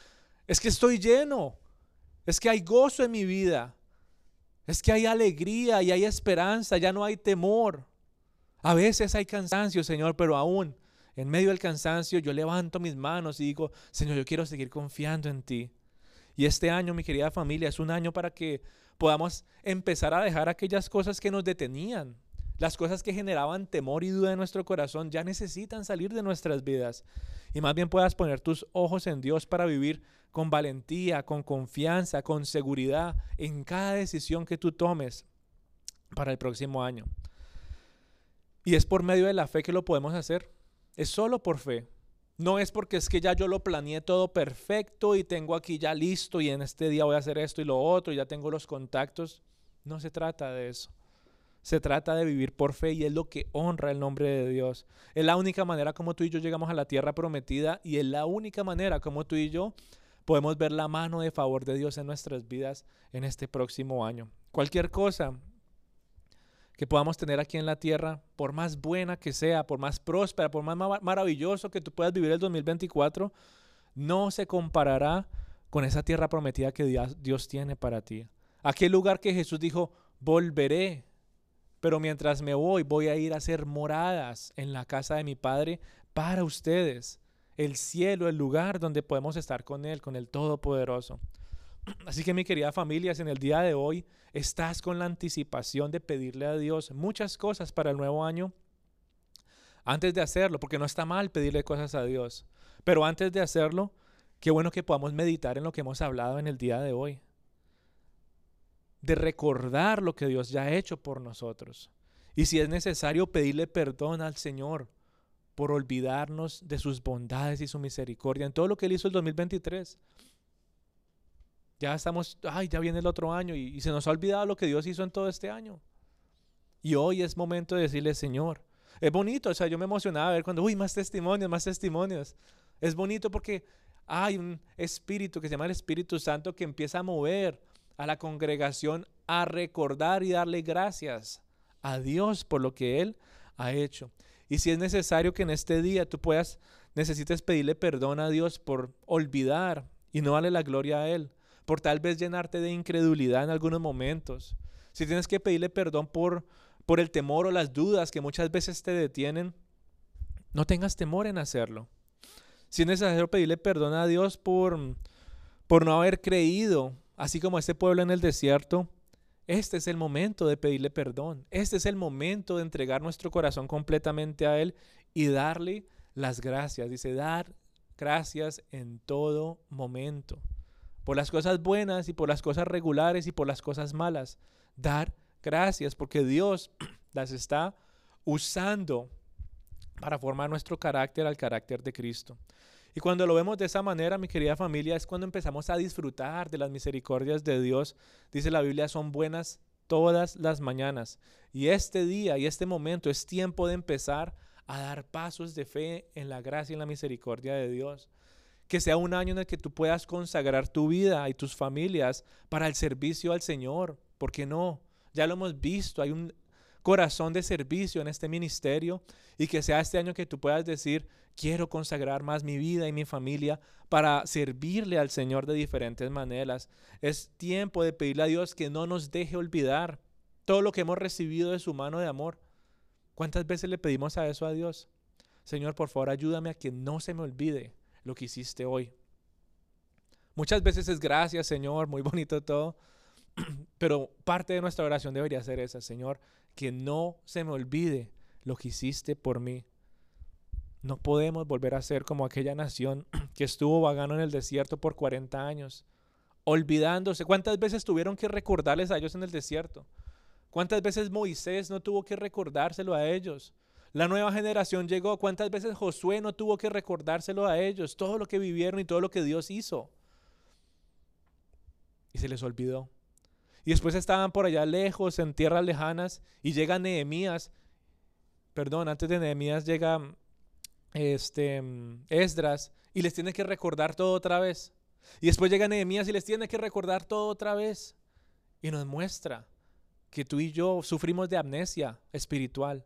es que estoy lleno. Es que hay gozo en mi vida. Es que hay alegría y hay esperanza, ya no hay temor. A veces hay cansancio, Señor, pero aún en medio del cansancio yo levanto mis manos y digo, Señor, yo quiero seguir confiando en ti. Y este año, mi querida familia, es un año para que podamos empezar a dejar aquellas cosas que nos detenían. Las cosas que generaban temor y duda en nuestro corazón ya necesitan salir de nuestras vidas. Y más bien puedas poner tus ojos en Dios para vivir con valentía, con confianza, con seguridad en cada decisión que tú tomes para el próximo año. Y es por medio de la fe que lo podemos hacer. Es solo por fe. No es porque es que ya yo lo planeé todo perfecto y tengo aquí ya listo y en este día voy a hacer esto y lo otro y ya tengo los contactos. No se trata de eso. Se trata de vivir por fe y es lo que honra el nombre de Dios. Es la única manera como tú y yo llegamos a la tierra prometida y es la única manera como tú y yo podemos ver la mano de favor de Dios en nuestras vidas en este próximo año. Cualquier cosa que podamos tener aquí en la tierra, por más buena que sea, por más próspera, por más maravilloso que tú puedas vivir el 2024, no se comparará con esa tierra prometida que Dios tiene para ti. Aquel lugar que Jesús dijo, volveré, pero mientras me voy, voy a ir a hacer moradas en la casa de mi Padre para ustedes. el cielo, el lugar donde podemos estar con Él, con el Todopoderoso. Así que mi querida familia, si en el día de hoy estás con la anticipación de pedirle a Dios muchas cosas para el nuevo año, antes de hacerlo, porque no está mal pedirle cosas a Dios, pero antes de hacerlo, qué bueno que podamos meditar en lo que hemos hablado en el día de hoy, de recordar lo que Dios ya ha hecho por nosotros. Y si es necesario pedirle perdón al Señor por olvidarnos de sus bondades y su misericordia en todo lo que Él hizo el 2023. Ya estamos, ay, ya viene el otro año y, se nos ha olvidado lo que Dios hizo en todo este año. Y hoy es momento de decirle, Señor, es bonito, o sea, yo me emocionaba ver cuando, uy, más testimonios, más testimonios. Es bonito porque hay un espíritu que se llama el Espíritu Santo que empieza a mover a la congregación a recordar y darle gracias a Dios por lo que Él ha hecho. Y si es necesario que en este día tú puedas, necesites pedirle perdón a Dios por olvidar y no darle la gloria a Él, por tal vez llenarte de incredulidad en algunos momentos. Si tienes que pedirle perdón por, por el temor o las dudas que muchas veces te detienen, no tengas temor en hacerlo. Si es necesario pedirle perdón a Dios por, por no haber creído, así como este pueblo en el desierto, este es el momento de pedirle perdón. Este es el momento de entregar nuestro corazón completamente a Él y darle las gracias. Dice, dar gracias en todo momento. Por las cosas buenas y por las cosas regulares y por las cosas malas. Dar gracias porque Dios las está usando para formar nuestro carácter al carácter de Cristo. Y cuando lo vemos de esa manera, mi querida familia, es cuando empezamos a disfrutar de las misericordias de Dios. Dice la Biblia, son buenas todas las mañanas. Y este día y este momento es tiempo de empezar a dar pasos de fe en la gracia y en la misericordia de Dios. Que sea un año en el que tú puedas consagrar tu vida y tus familias para el servicio al Señor. ¿Por qué no? Ya lo hemos visto, hay un corazón de servicio en este ministerio y que sea este año que tú puedas decir, quiero consagrar más mi vida y mi familia para servirle al Señor de diferentes maneras. Es tiempo de pedirle a Dios que no nos deje olvidar todo lo que hemos recibido de su mano de amor. ¿Cuántas veces le pedimos a eso a Dios? Señor, por favor, ayúdame a que no se me olvide lo que hiciste hoy. Muchas veces es gracias, Señor, muy bonito todo, pero parte de nuestra oración debería ser esa, Señor, que no se me olvide lo que hiciste por mí. No podemos volver a ser como aquella nación que estuvo vagando en el desierto por 40 años, olvidándose. ¿Cuántas veces tuvieron que recordarles a ellos en el desierto? ¿Cuántas veces Moisés no tuvo que recordárselo a ellos? La nueva generación llegó. ¿Cuántas veces Josué no tuvo que recordárselo a ellos? Todo lo que vivieron y todo lo que Dios hizo. Y se les olvidó. Y después estaban por allá lejos, en tierras lejanas, y llega Nehemías. Perdón, antes de Nehemías llega este, Esdras y les tiene que recordar todo otra vez. Y después llega Nehemías y les tiene que recordar todo otra vez. Y nos muestra que tú y yo sufrimos de amnesia espiritual,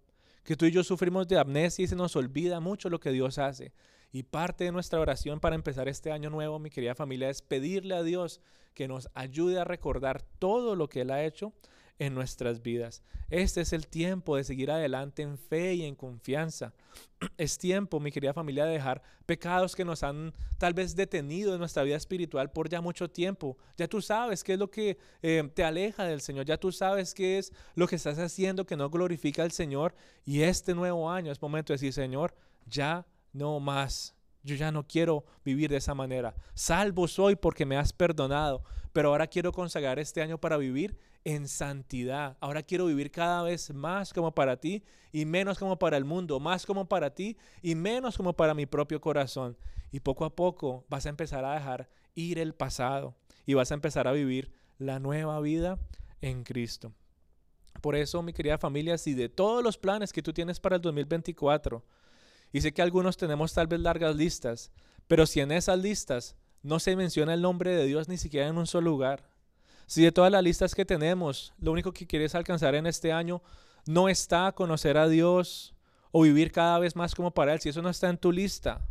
que tú y yo sufrimos de amnesia y se nos olvida mucho lo que Dios hace. Y parte de nuestra oración para empezar este año nuevo, mi querida familia, es pedirle a Dios que nos ayude a recordar todo lo que Él ha hecho en nuestras vidas. Este es el tiempo de seguir adelante en fe y en confianza. Es tiempo, mi querida familia, de dejar pecados que nos han tal vez detenido en nuestra vida espiritual por ya mucho tiempo. Ya tú sabes qué es lo que eh, te aleja del Señor. Ya tú sabes qué es lo que estás haciendo que no glorifica al Señor. Y este nuevo año es momento de decir, Señor, ya no más. Yo ya no quiero vivir de esa manera. Salvo soy porque me has perdonado, pero ahora quiero consagrar este año para vivir en santidad. Ahora quiero vivir cada vez más como para ti y menos como para el mundo, más como para ti y menos como para mi propio corazón. Y poco a poco vas a empezar a dejar ir el pasado y vas a empezar a vivir la nueva vida en Cristo. Por eso, mi querida familia, si de todos los planes que tú tienes para el 2024, y sé que algunos tenemos tal vez largas listas, pero si en esas listas no se menciona el nombre de Dios ni siquiera en un solo lugar, si de todas las listas que tenemos, lo único que quieres alcanzar en este año no está conocer a Dios o vivir cada vez más como para Él, si eso no está en tu lista,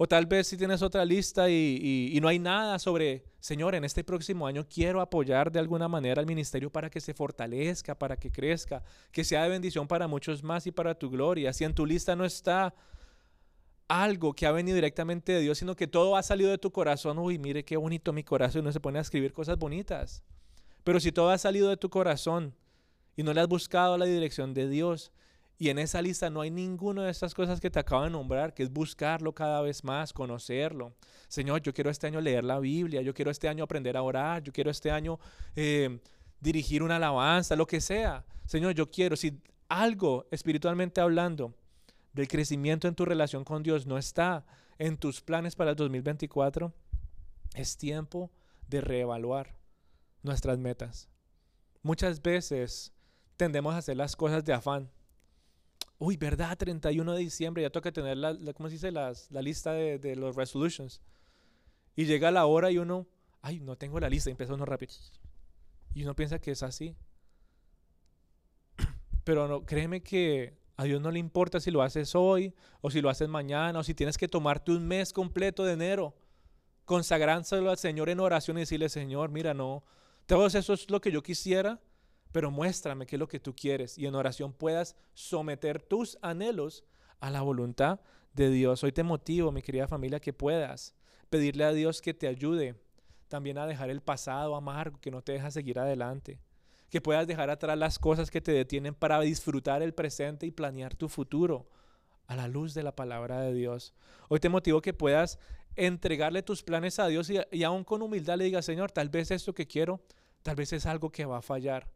o tal vez si tienes otra lista y, no hay nada sobre, Señor, en este próximo año quiero apoyar de alguna manera al ministerio para que se fortalezca, para que crezca, que sea de bendición para muchos más y para tu gloria. Si en tu lista no está, algo que ha venido directamente de Dios, sino que todo ha salido de tu corazón. Uy, mire qué bonito mi corazón. Uno se pone a escribir cosas bonitas. Pero si todo ha salido de tu corazón y no le has buscado la dirección de Dios, y en esa lista no hay ninguna de estas cosas que te acabo de nombrar, que es buscarlo cada vez más, conocerlo. Señor, yo quiero este año leer la Biblia, yo quiero este año aprender a orar, yo quiero este año eh, dirigir una alabanza, lo que sea. Señor, yo quiero, si algo espiritualmente hablando del crecimiento en tu relación con Dios no está en tus planes para el 2024, es tiempo de reevaluar nuestras metas. Muchas veces tendemos a hacer las cosas de afán uy, ¿verdad? 31 de diciembre, ya toca tener la, ¿cómo se dice? la lista de, los resolutions. Y llega la hora y uno, ay, no tengo la lista, empieza uno rápido. Y uno piensa que es así. Pero no, créeme que a Dios no le importa si lo haces hoy o si lo haces mañana o si tienes que tomarte un mes completo de enero, consagrándolo al Señor en oración y decirle, Señor, mira, no, todo eso es lo que yo quisiera, pero muéstrame qué es lo que tú quieres y en oración puedas someter tus anhelos a la voluntad de Dios. Hoy te motivo, mi querida familia, que puedas pedirle a Dios que te ayude también a dejar el pasado amargo que no te deja seguir adelante. Que puedas dejar atrás las cosas que te detienen para disfrutar el presente y planear tu futuro a la luz de la palabra de Dios. Hoy te motivo que puedas entregarle tus planes a Dios y, y aún con humildad le digas, Señor, tal vez esto que quiero, tal vez es algo que va a fallar.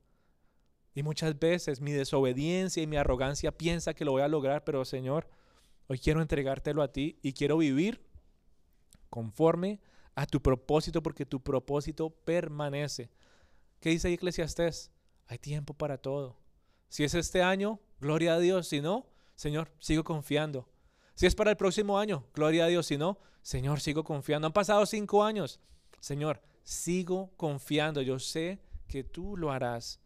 Y muchas veces mi desobediencia y mi arrogancia piensa que lo voy a lograr, pero Señor, hoy quiero entregártelo a ti y quiero vivir conforme a tu propósito, porque tu propósito permanece. ¿Qué dice Eclesiastés? Hay tiempo para todo. Si es este año, gloria a Dios. Si no, Señor, sigo confiando. Si es para el próximo año, gloria a Dios. Si no, Señor, sigo confiando. Han pasado cinco años. Señor, sigo confiando. Yo sé que tú lo harás.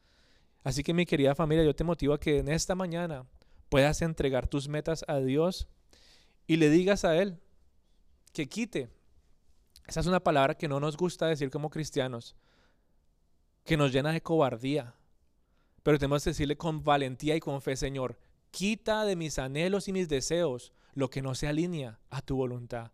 Así que mi querida familia, yo te motivo a que en esta mañana puedas entregar tus metas a Dios y le digas a Él que quite. Esa es una palabra que no nos gusta decir como cristianos, que nos llena de cobardía. Pero tenemos que decirle con valentía y con fe, Señor, quita de mis anhelos y mis deseos lo que no se alinea a tu voluntad.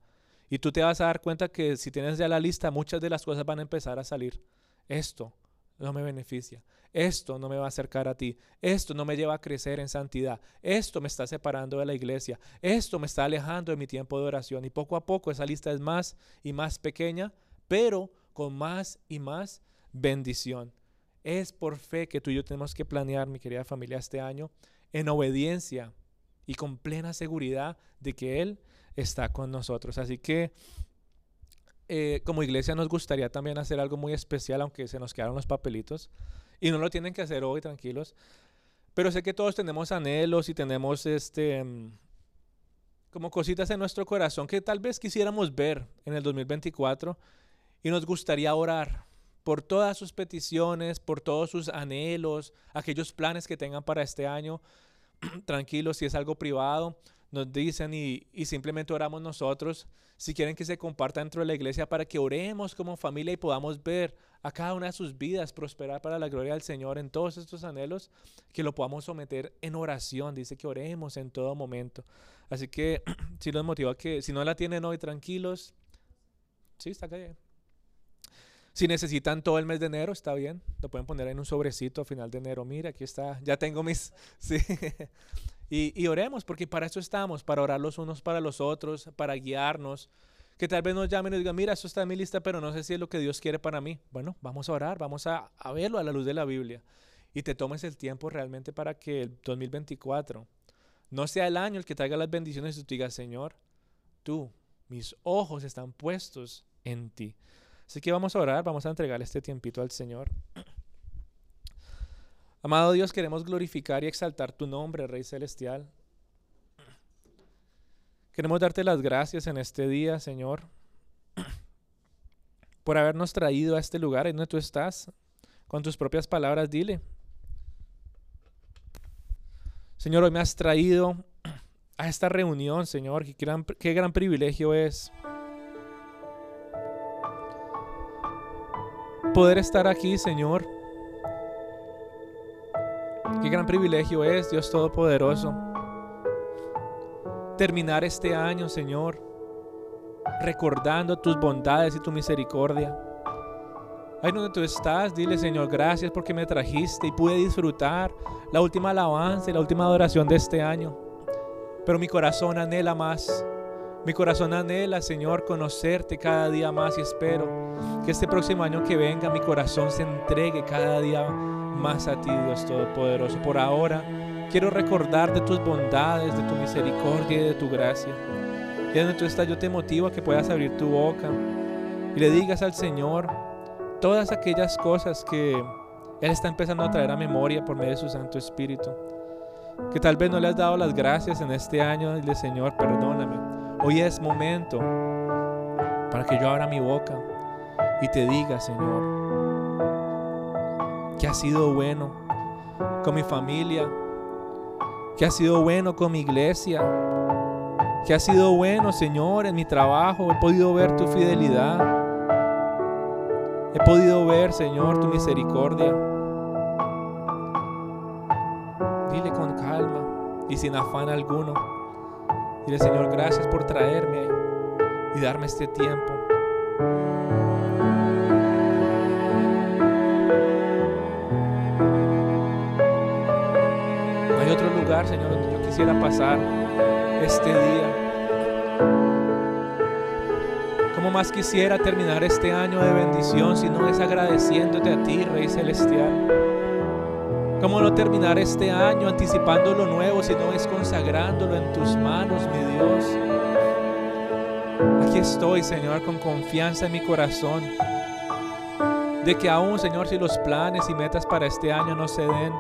Y tú te vas a dar cuenta que si tienes ya la lista, muchas de las cosas van a empezar a salir. Esto no me beneficia. Esto no me va a acercar a ti. Esto no me lleva a crecer en santidad. Esto me está separando de la iglesia. Esto me está alejando de mi tiempo de oración. Y poco a poco esa lista es más y más pequeña, pero con más y más bendición. Es por fe que tú y yo tenemos que planear, mi querida familia, este año en obediencia y con plena seguridad de que Él está con nosotros. Así que eh, como iglesia nos gustaría también hacer algo muy especial, aunque se nos quedaron los papelitos. Y no lo tienen que hacer hoy, tranquilos. Pero sé que todos tenemos anhelos y tenemos este como cositas en nuestro corazón que tal vez quisiéramos ver en el 2024 y nos gustaría orar por todas sus peticiones, por todos sus anhelos, aquellos planes que tengan para este año. tranquilos, si es algo privado, nos dicen y, y, simplemente oramos nosotros. Si quieren que se comparta dentro de la iglesia para que oremos como familia y podamos ver a cada una de sus vidas prosperar para la gloria del Señor en todos estos anhelos, que lo podamos someter en oración. Dice que oremos en todo momento. Así que si los motiva que si no la tienen hoy, tranquilos. Sí, está acá. Si necesitan todo el mes de enero, está bien. Lo pueden poner en un sobrecito a final de enero. Mira, aquí está. Ya tengo mis... Sí. Y, oremos, porque para eso estamos, para orar los unos para los otros, para guiarnos que tal vez nos llamen y digan, mira, eso está en mi lista, pero no sé si es lo que Dios quiere para mí. Bueno, vamos a orar, vamos a, a verlo a la luz de la Biblia. Y te tomes el tiempo realmente para que el 2024 no sea el año el que traiga las bendiciones y tú digas, Señor, tú, mis ojos están puestos en ti. Así que vamos a orar, vamos a entregar este tiempito al Señor. Amado Dios, queremos glorificar y exaltar tu nombre, Rey Celestial. Queremos darte las gracias en este día, Señor, por habernos traído a este lugar en donde tú estás. Con tus propias palabras, dile. Señor, hoy me has traído a esta reunión, Señor. Qué gran, qué gran privilegio es poder estar aquí, Señor. Qué gran privilegio es, Dios Todopoderoso terminar este año, Señor, recordando tus bondades y tu misericordia. Ahí donde tú estás, dile Señor, gracias porque me trajiste y pude disfrutar la última alabanza y la última adoración de este año. Pero mi corazón anhela más. Mi corazón anhela, Señor, conocerte cada día más y espero que este próximo año que venga mi corazón se entregue cada día más a ti, Dios Todopoderoso. Por ahora quiero recordar de tus bondades, de tu misericordia y de tu gracia. Y donde tú estás, yo te motivo a que puedas abrir tu boca y le digas al Señor todas aquellas cosas que Él está empezando a traer a memoria por medio de su Santo Espíritu. Que tal vez no le has dado las gracias en este año, dile Señor, perdóname Hoy es momento para que yo abra mi boca y te diga, Señor, que ha sido bueno con mi familia, que ha sido bueno con mi iglesia, que ha sido bueno, Señor, en mi trabajo. He podido ver tu fidelidad. He podido ver, Señor, tu misericordia. Dile con calma y sin afán alguno. Dile, Señor, gracias por traerme y darme este tiempo. Otro lugar, Señor, yo quisiera pasar este día. Como más quisiera terminar este año de bendición si no es agradeciéndote a ti, Rey Celestial. ¿Cómo no terminar este año anticipando lo nuevo si no es consagrándolo en tus manos, mi Dios? Aquí estoy, Señor, con confianza en mi corazón. De que aún, Señor, si los planes y metas para este año no se den,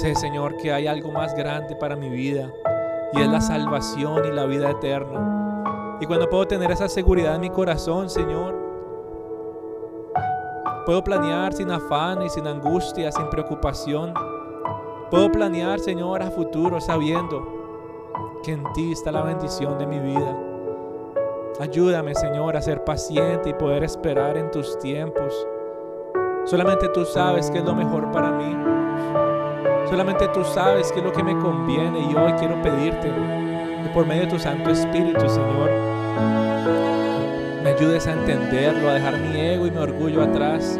sé, Señor, que hay algo más grande para mi vida. Y es la salvación y la vida eterna. Y cuando puedo tener esa seguridad en mi corazón, Señor, Puedo planear sin afán y sin angustia, sin preocupación. Puedo planear, Señor, a futuro sabiendo que en ti está la bendición de mi vida. Ayúdame, Señor, a ser paciente y poder esperar en tus tiempos. Solamente tú sabes qué es lo mejor para mí. Solamente tú sabes qué es lo que me conviene y hoy quiero pedirte que por medio de tu Santo Espíritu, Señor, me ayudes a entenderlo, a dejar mi ego y mi orgullo atrás.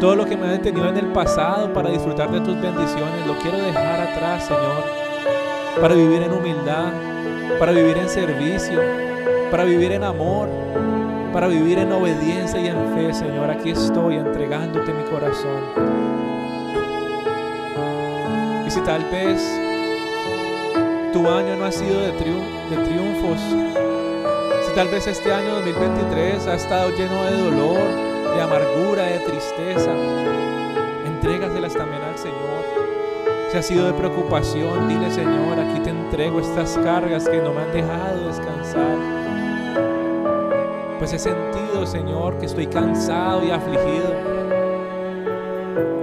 Todo lo que me ha detenido en el pasado para disfrutar de tus bendiciones, lo quiero dejar atrás, Señor. Para vivir en humildad, para vivir en servicio, para vivir en amor, para vivir en obediencia y en fe, Señor. Aquí estoy entregándote mi corazón. Y si tal vez tu año no ha sido de, de triunfos, tal vez este año 2023 ha estado lleno de dolor, de amargura, de tristeza, entrégaselas también al Señor. Si ha sido de preocupación, dile Señor, aquí te entrego estas cargas que no me han dejado descansar. Pues he sentido, Señor, que estoy cansado y afligido.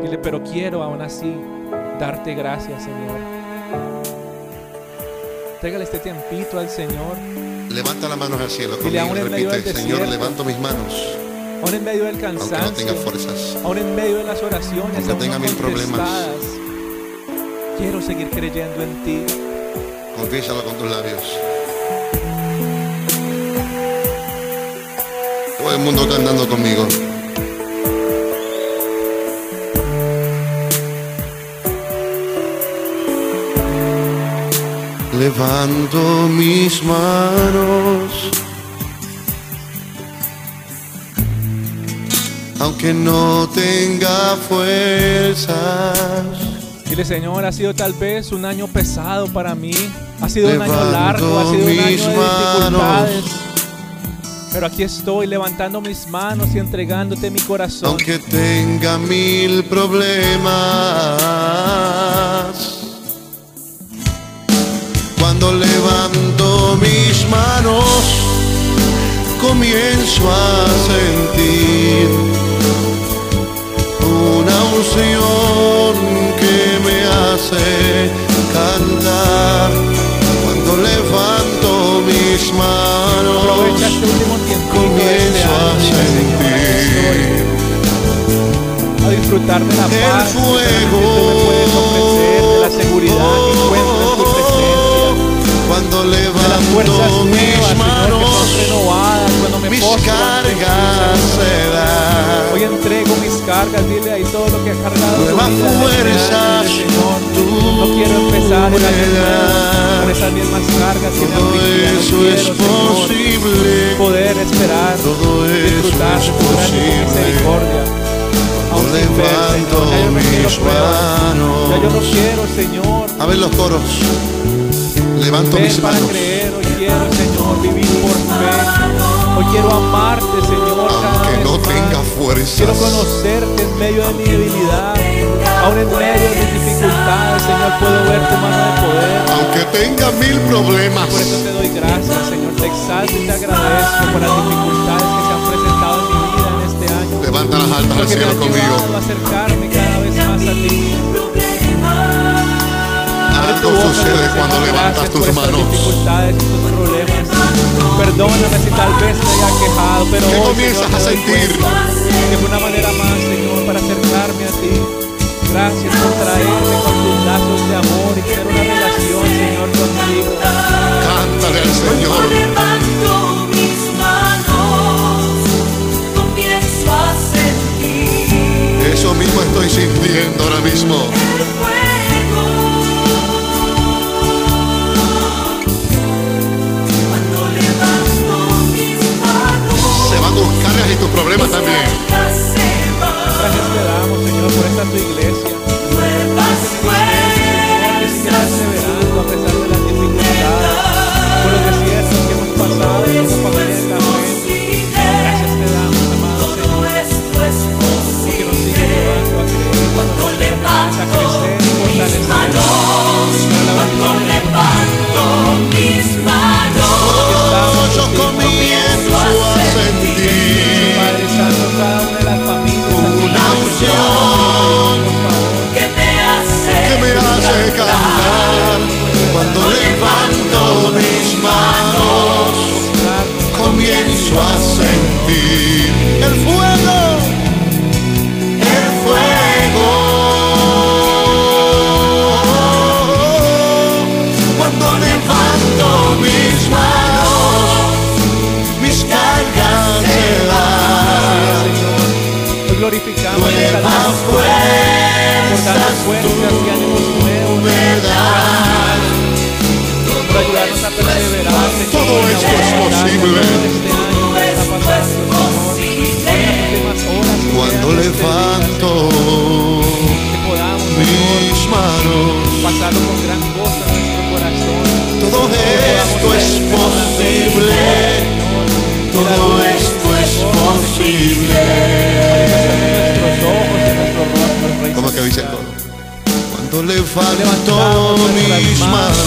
Dile, pero quiero aún así darte gracias, Señor. Entrégale este tiempito al Señor. Levanta las manos al cielo conmigo y repite, Señor, levanto mis manos. Aún en medio del cansancio, aunque no tenga fuerzas, aún en medio de las oraciones, aunque tenga mil problemas, quiero seguir creyendo en ti. Confiésalo con tus labios. Todo el mundo cantando conmigo. Levanto mis manos, aunque no tenga fuerzas. Dile Señor, ha sido tal vez un año pesado para mí, ha sido un año largo, ha sido un año de dificultades. Pero aquí estoy levantando mis manos y entregándote mi corazón. Aunque tenga mil problemas mis manos, comienzo a sentir una unción que me hace cantar. Cuando levanto mis manos, este comienzo a sentir a disfrutar de la paz, el fuego, de la seguridad que encuentro en tu presencia. Cuando levanta fuerzas que son renovadas cuando me mis cargas Señor. se dan. Hoy entrego mis cargas, dile ahí todo lo que ha cargado Nuevas fuerzas No quiero empezar el año con esas mismas cargas que me. No eso quiero, es posible. poder esperar, disfrutar de tu posible. misericordia. Levanto Señor, mis pruebas. Ya yo no manos. quiero, Señor, A ver los coros. Levanto Ven mis manos. creer, quiero, Señor, vivir por fe. Hoy quiero amarte, Señor, cada Aunque vez no más. tenga fuerzas. Quiero conocerte en medio de mi debilidad. Aún en medio de mis dificultades, Señor, puedo ver tu mano de poder. Aunque tenga mil problemas. Por eso te doy gracias, Señor. Te exalto y te agradezco por las dificultades que se han presentado en mi vida en este año. Levanta las altas al cielo conmigo. a acercarme cada vez más a ti. Boca, sucede cuando levantas tus manos. dificultades, estos problemas. Perdóname si tal vez me haya quejado, pero ¿Qué hoy, comienzas Señor, a sentir? que fue una manera más, Señor, para acercarme a ti. Gracias por traerme con tus lazos de amor y tener una relación, Señor, contigo. Cántale al Señor. levanto mis manos, comienzo a sentir Eso mismo estoy sintiendo ahora mismo. Tus cargas y tus problemas también. Gracias te damos, Señor, por esta tu iglesia. nuevas que perseverando a pesar de las dificultades, por los desiertos que hemos pasado como familia en la fe. Gracias te damos, amado Señor. Todo esto es porque nos sigue posible. llevando a creer, Cuando a levanto crecer y mis fortalecer. manos, cuando levanto mis manos, Yo Todo en la esto es buena batalla posible. Todo esto es posible. ¿Cómo que dice el coro? Cuando levanto mis manos,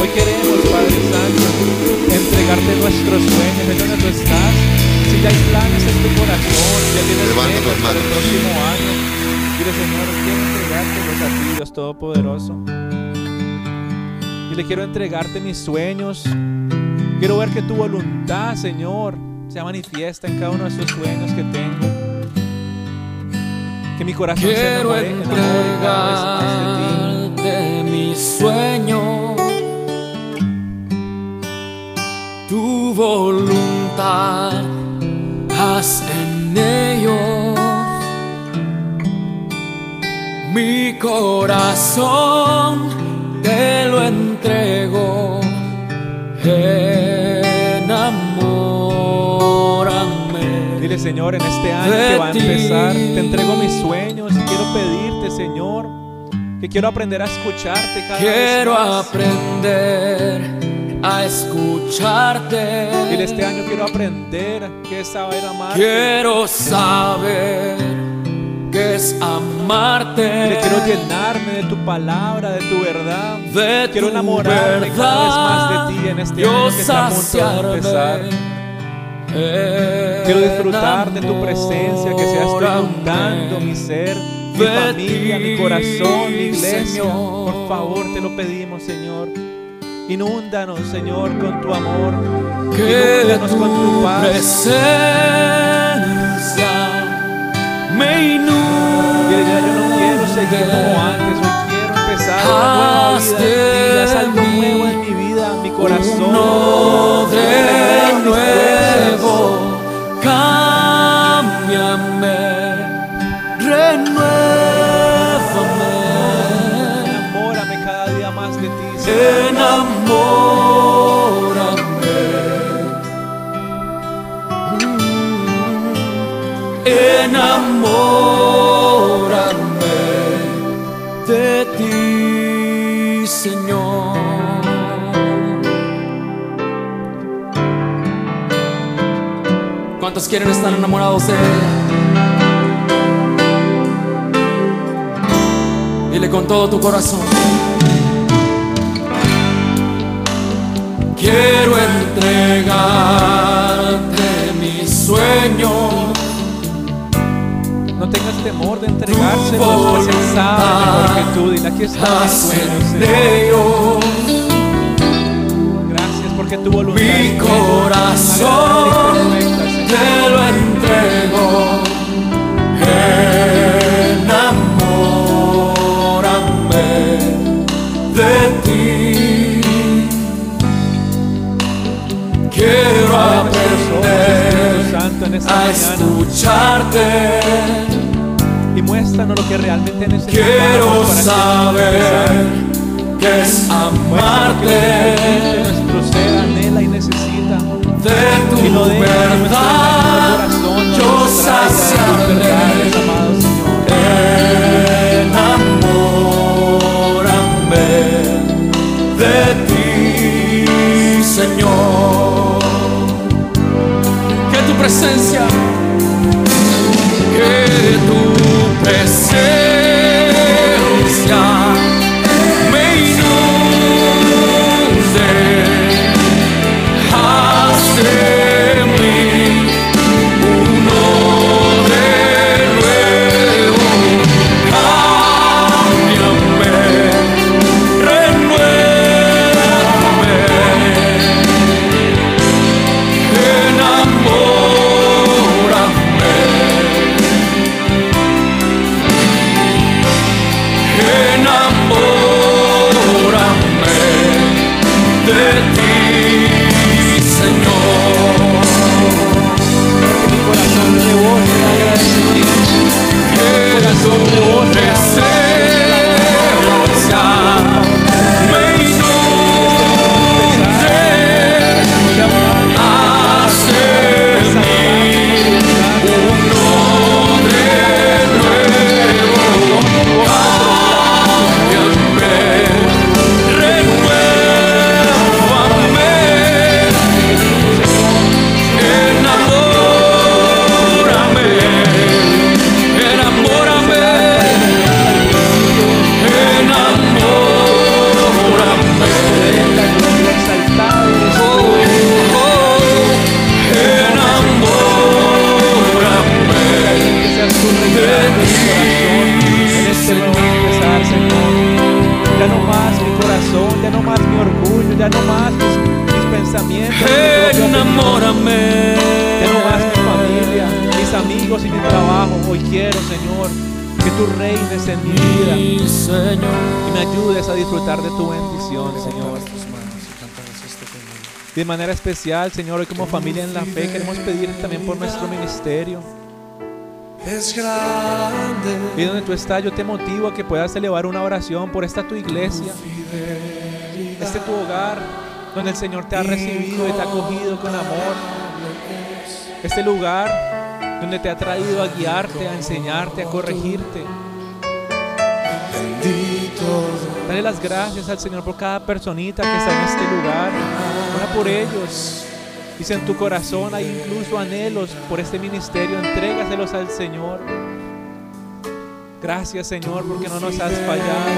Hoy queremos, Padre Santo, entregarte nuestros sueños. ¿En dónde tú estás? Si ya hay planes en tu corazón, si ya tienes metas para el próximo año. Dile, Señor, quiero entregártelos a ti, Dios Todopoderoso. Le quiero entregarte mis sueños. Quiero ver que tu voluntad, Señor, se manifiesta en cada uno de esos sueños que tengo. Que mi corazón se Quiero enamore, enamore de entregarte mis sueños, tu voluntad, haz en ellos mi corazón, te lo entrego, enamórame. Dile, Señor, en este año que va a empezar, ti. te entrego mis sueños y quiero pedirte, Señor, que quiero aprender a escucharte cada Quiero vez más. aprender a escucharte. Dile, este año quiero aprender que es saber amarte. Quiero saber es amarte. quiero llenarme de tu palabra, de tu verdad. de Quiero enamorarme cada vez más de ti en este año que está a punto de empezar. Quiero disfrutar de tu presencia, que seas tú inundando mi ser, mi familia, mi corazón, mi iglesia. Señor. Por favor, te lo pedimos, Señor. Inúndanos, Señor, con tu amor. que Inúndanos con tu tu paz. presencia ¿Cuántos quieren estar enamorados de Él? Dile con todo tu corazón. Quiero entregarte mi sueño. No tengas temor de entregárselo, pues Él sabe mejor que tú. Dile, aquí está mi sueño, porque tu voluntad mi corazón. perfecta. Te lo entrego. Enamórame de ti. Quiero aprender a escucharte. y muéstranos lo que realmente necesitamos Quiero para saber que es amarte de tu verdad. Yo saciaré. Especial, Señor, hoy como familia en la fe queremos pedir también por nuestro ministerio. es grande. Y donde tú estás, yo te motivo a que puedas elevar una oración por esta tu iglesia, este tu hogar, donde el Señor te ha recibido y te ha acogido con amor. Este lugar donde te ha traído a guiarte, a enseñarte, a corregirte. Bendito Dale las gracias al Señor por cada personita que está en este lugar. Ora por ellos. Y si en tu corazón hay incluso anhelos por este ministerio, entrégaselos al Señor. Gracias Señor porque no nos has fallado.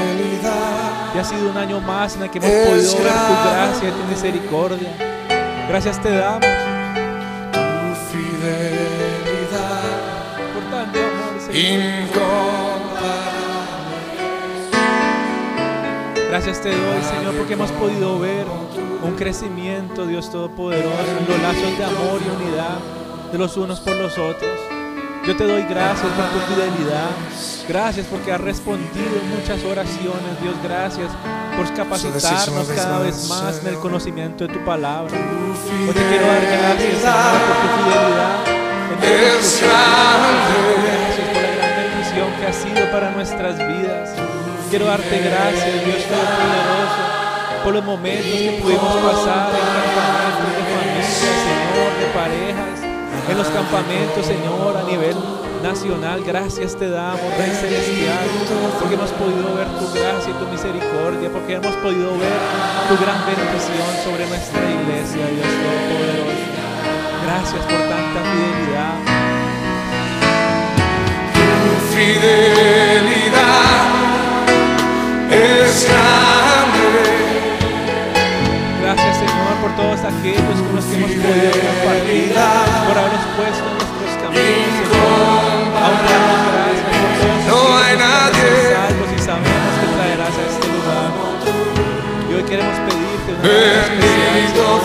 Y ha sido un año más en el que hemos podido ver tu gracia y tu misericordia. Gracias te damos Tu fidelidad por tanto amor, Señor. Gracias te doy, Señor, porque hemos podido ver un crecimiento, Dios Todopoderoso, en los lazos de amor y unidad de los unos por los otros. Yo te doy gracias por tu fidelidad. Gracias porque has respondido en muchas oraciones, Dios. Gracias por capacitarnos cada vez más en el conocimiento de tu palabra. Hoy te quiero dar gracias, Señor, por tu fidelidad. Gracias por la gran bendición que ha sido para nuestras vidas. Quiero darte gracias, Dios Todopoderoso, por los momentos que pudimos pasar en campamentos de familia, Señor, de parejas, en los campamentos, Señor, a nivel nacional. Gracias te damos, Rey Celestial, porque hemos podido ver tu gracia y tu misericordia, porque hemos podido ver tu gran bendición sobre nuestra iglesia, Dios Todopoderoso. Gracias por tanta fidelidad. Tu fidelidad es grande. Gracias Señor por todos aquellos con los que hemos podido compartir, por habernos puesto en nuestros caminos, Señor. Aún damos gracias por todos No hay que nadie. salvos y sabemos que traerás a este lugar. Y hoy queremos pedirte una especial, Señor,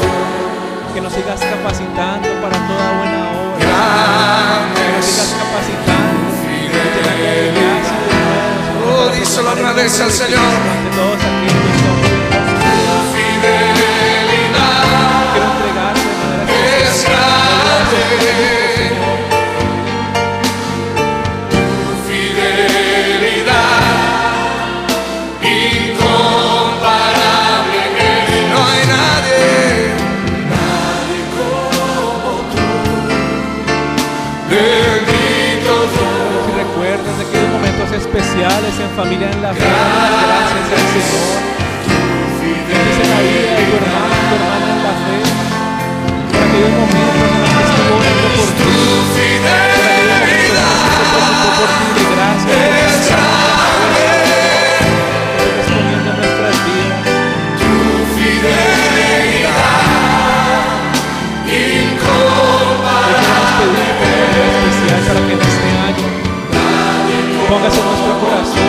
que nos sigas capacitando para toda buena obra. Que grande nos sigas capacitando agradece al Señor. Familia en la fe, gracias al Señor. Bendice la vida de tu hermano, tu hermana en la fe. Por aquellos momentos en los que estuvo orando por ti. Por aquellos momentos en fidelidad los que se preocupó por ti. Gracias. nuestras vidas. Tu fidelidad incomparable. Especial para que en este año pongas en nuestro corazón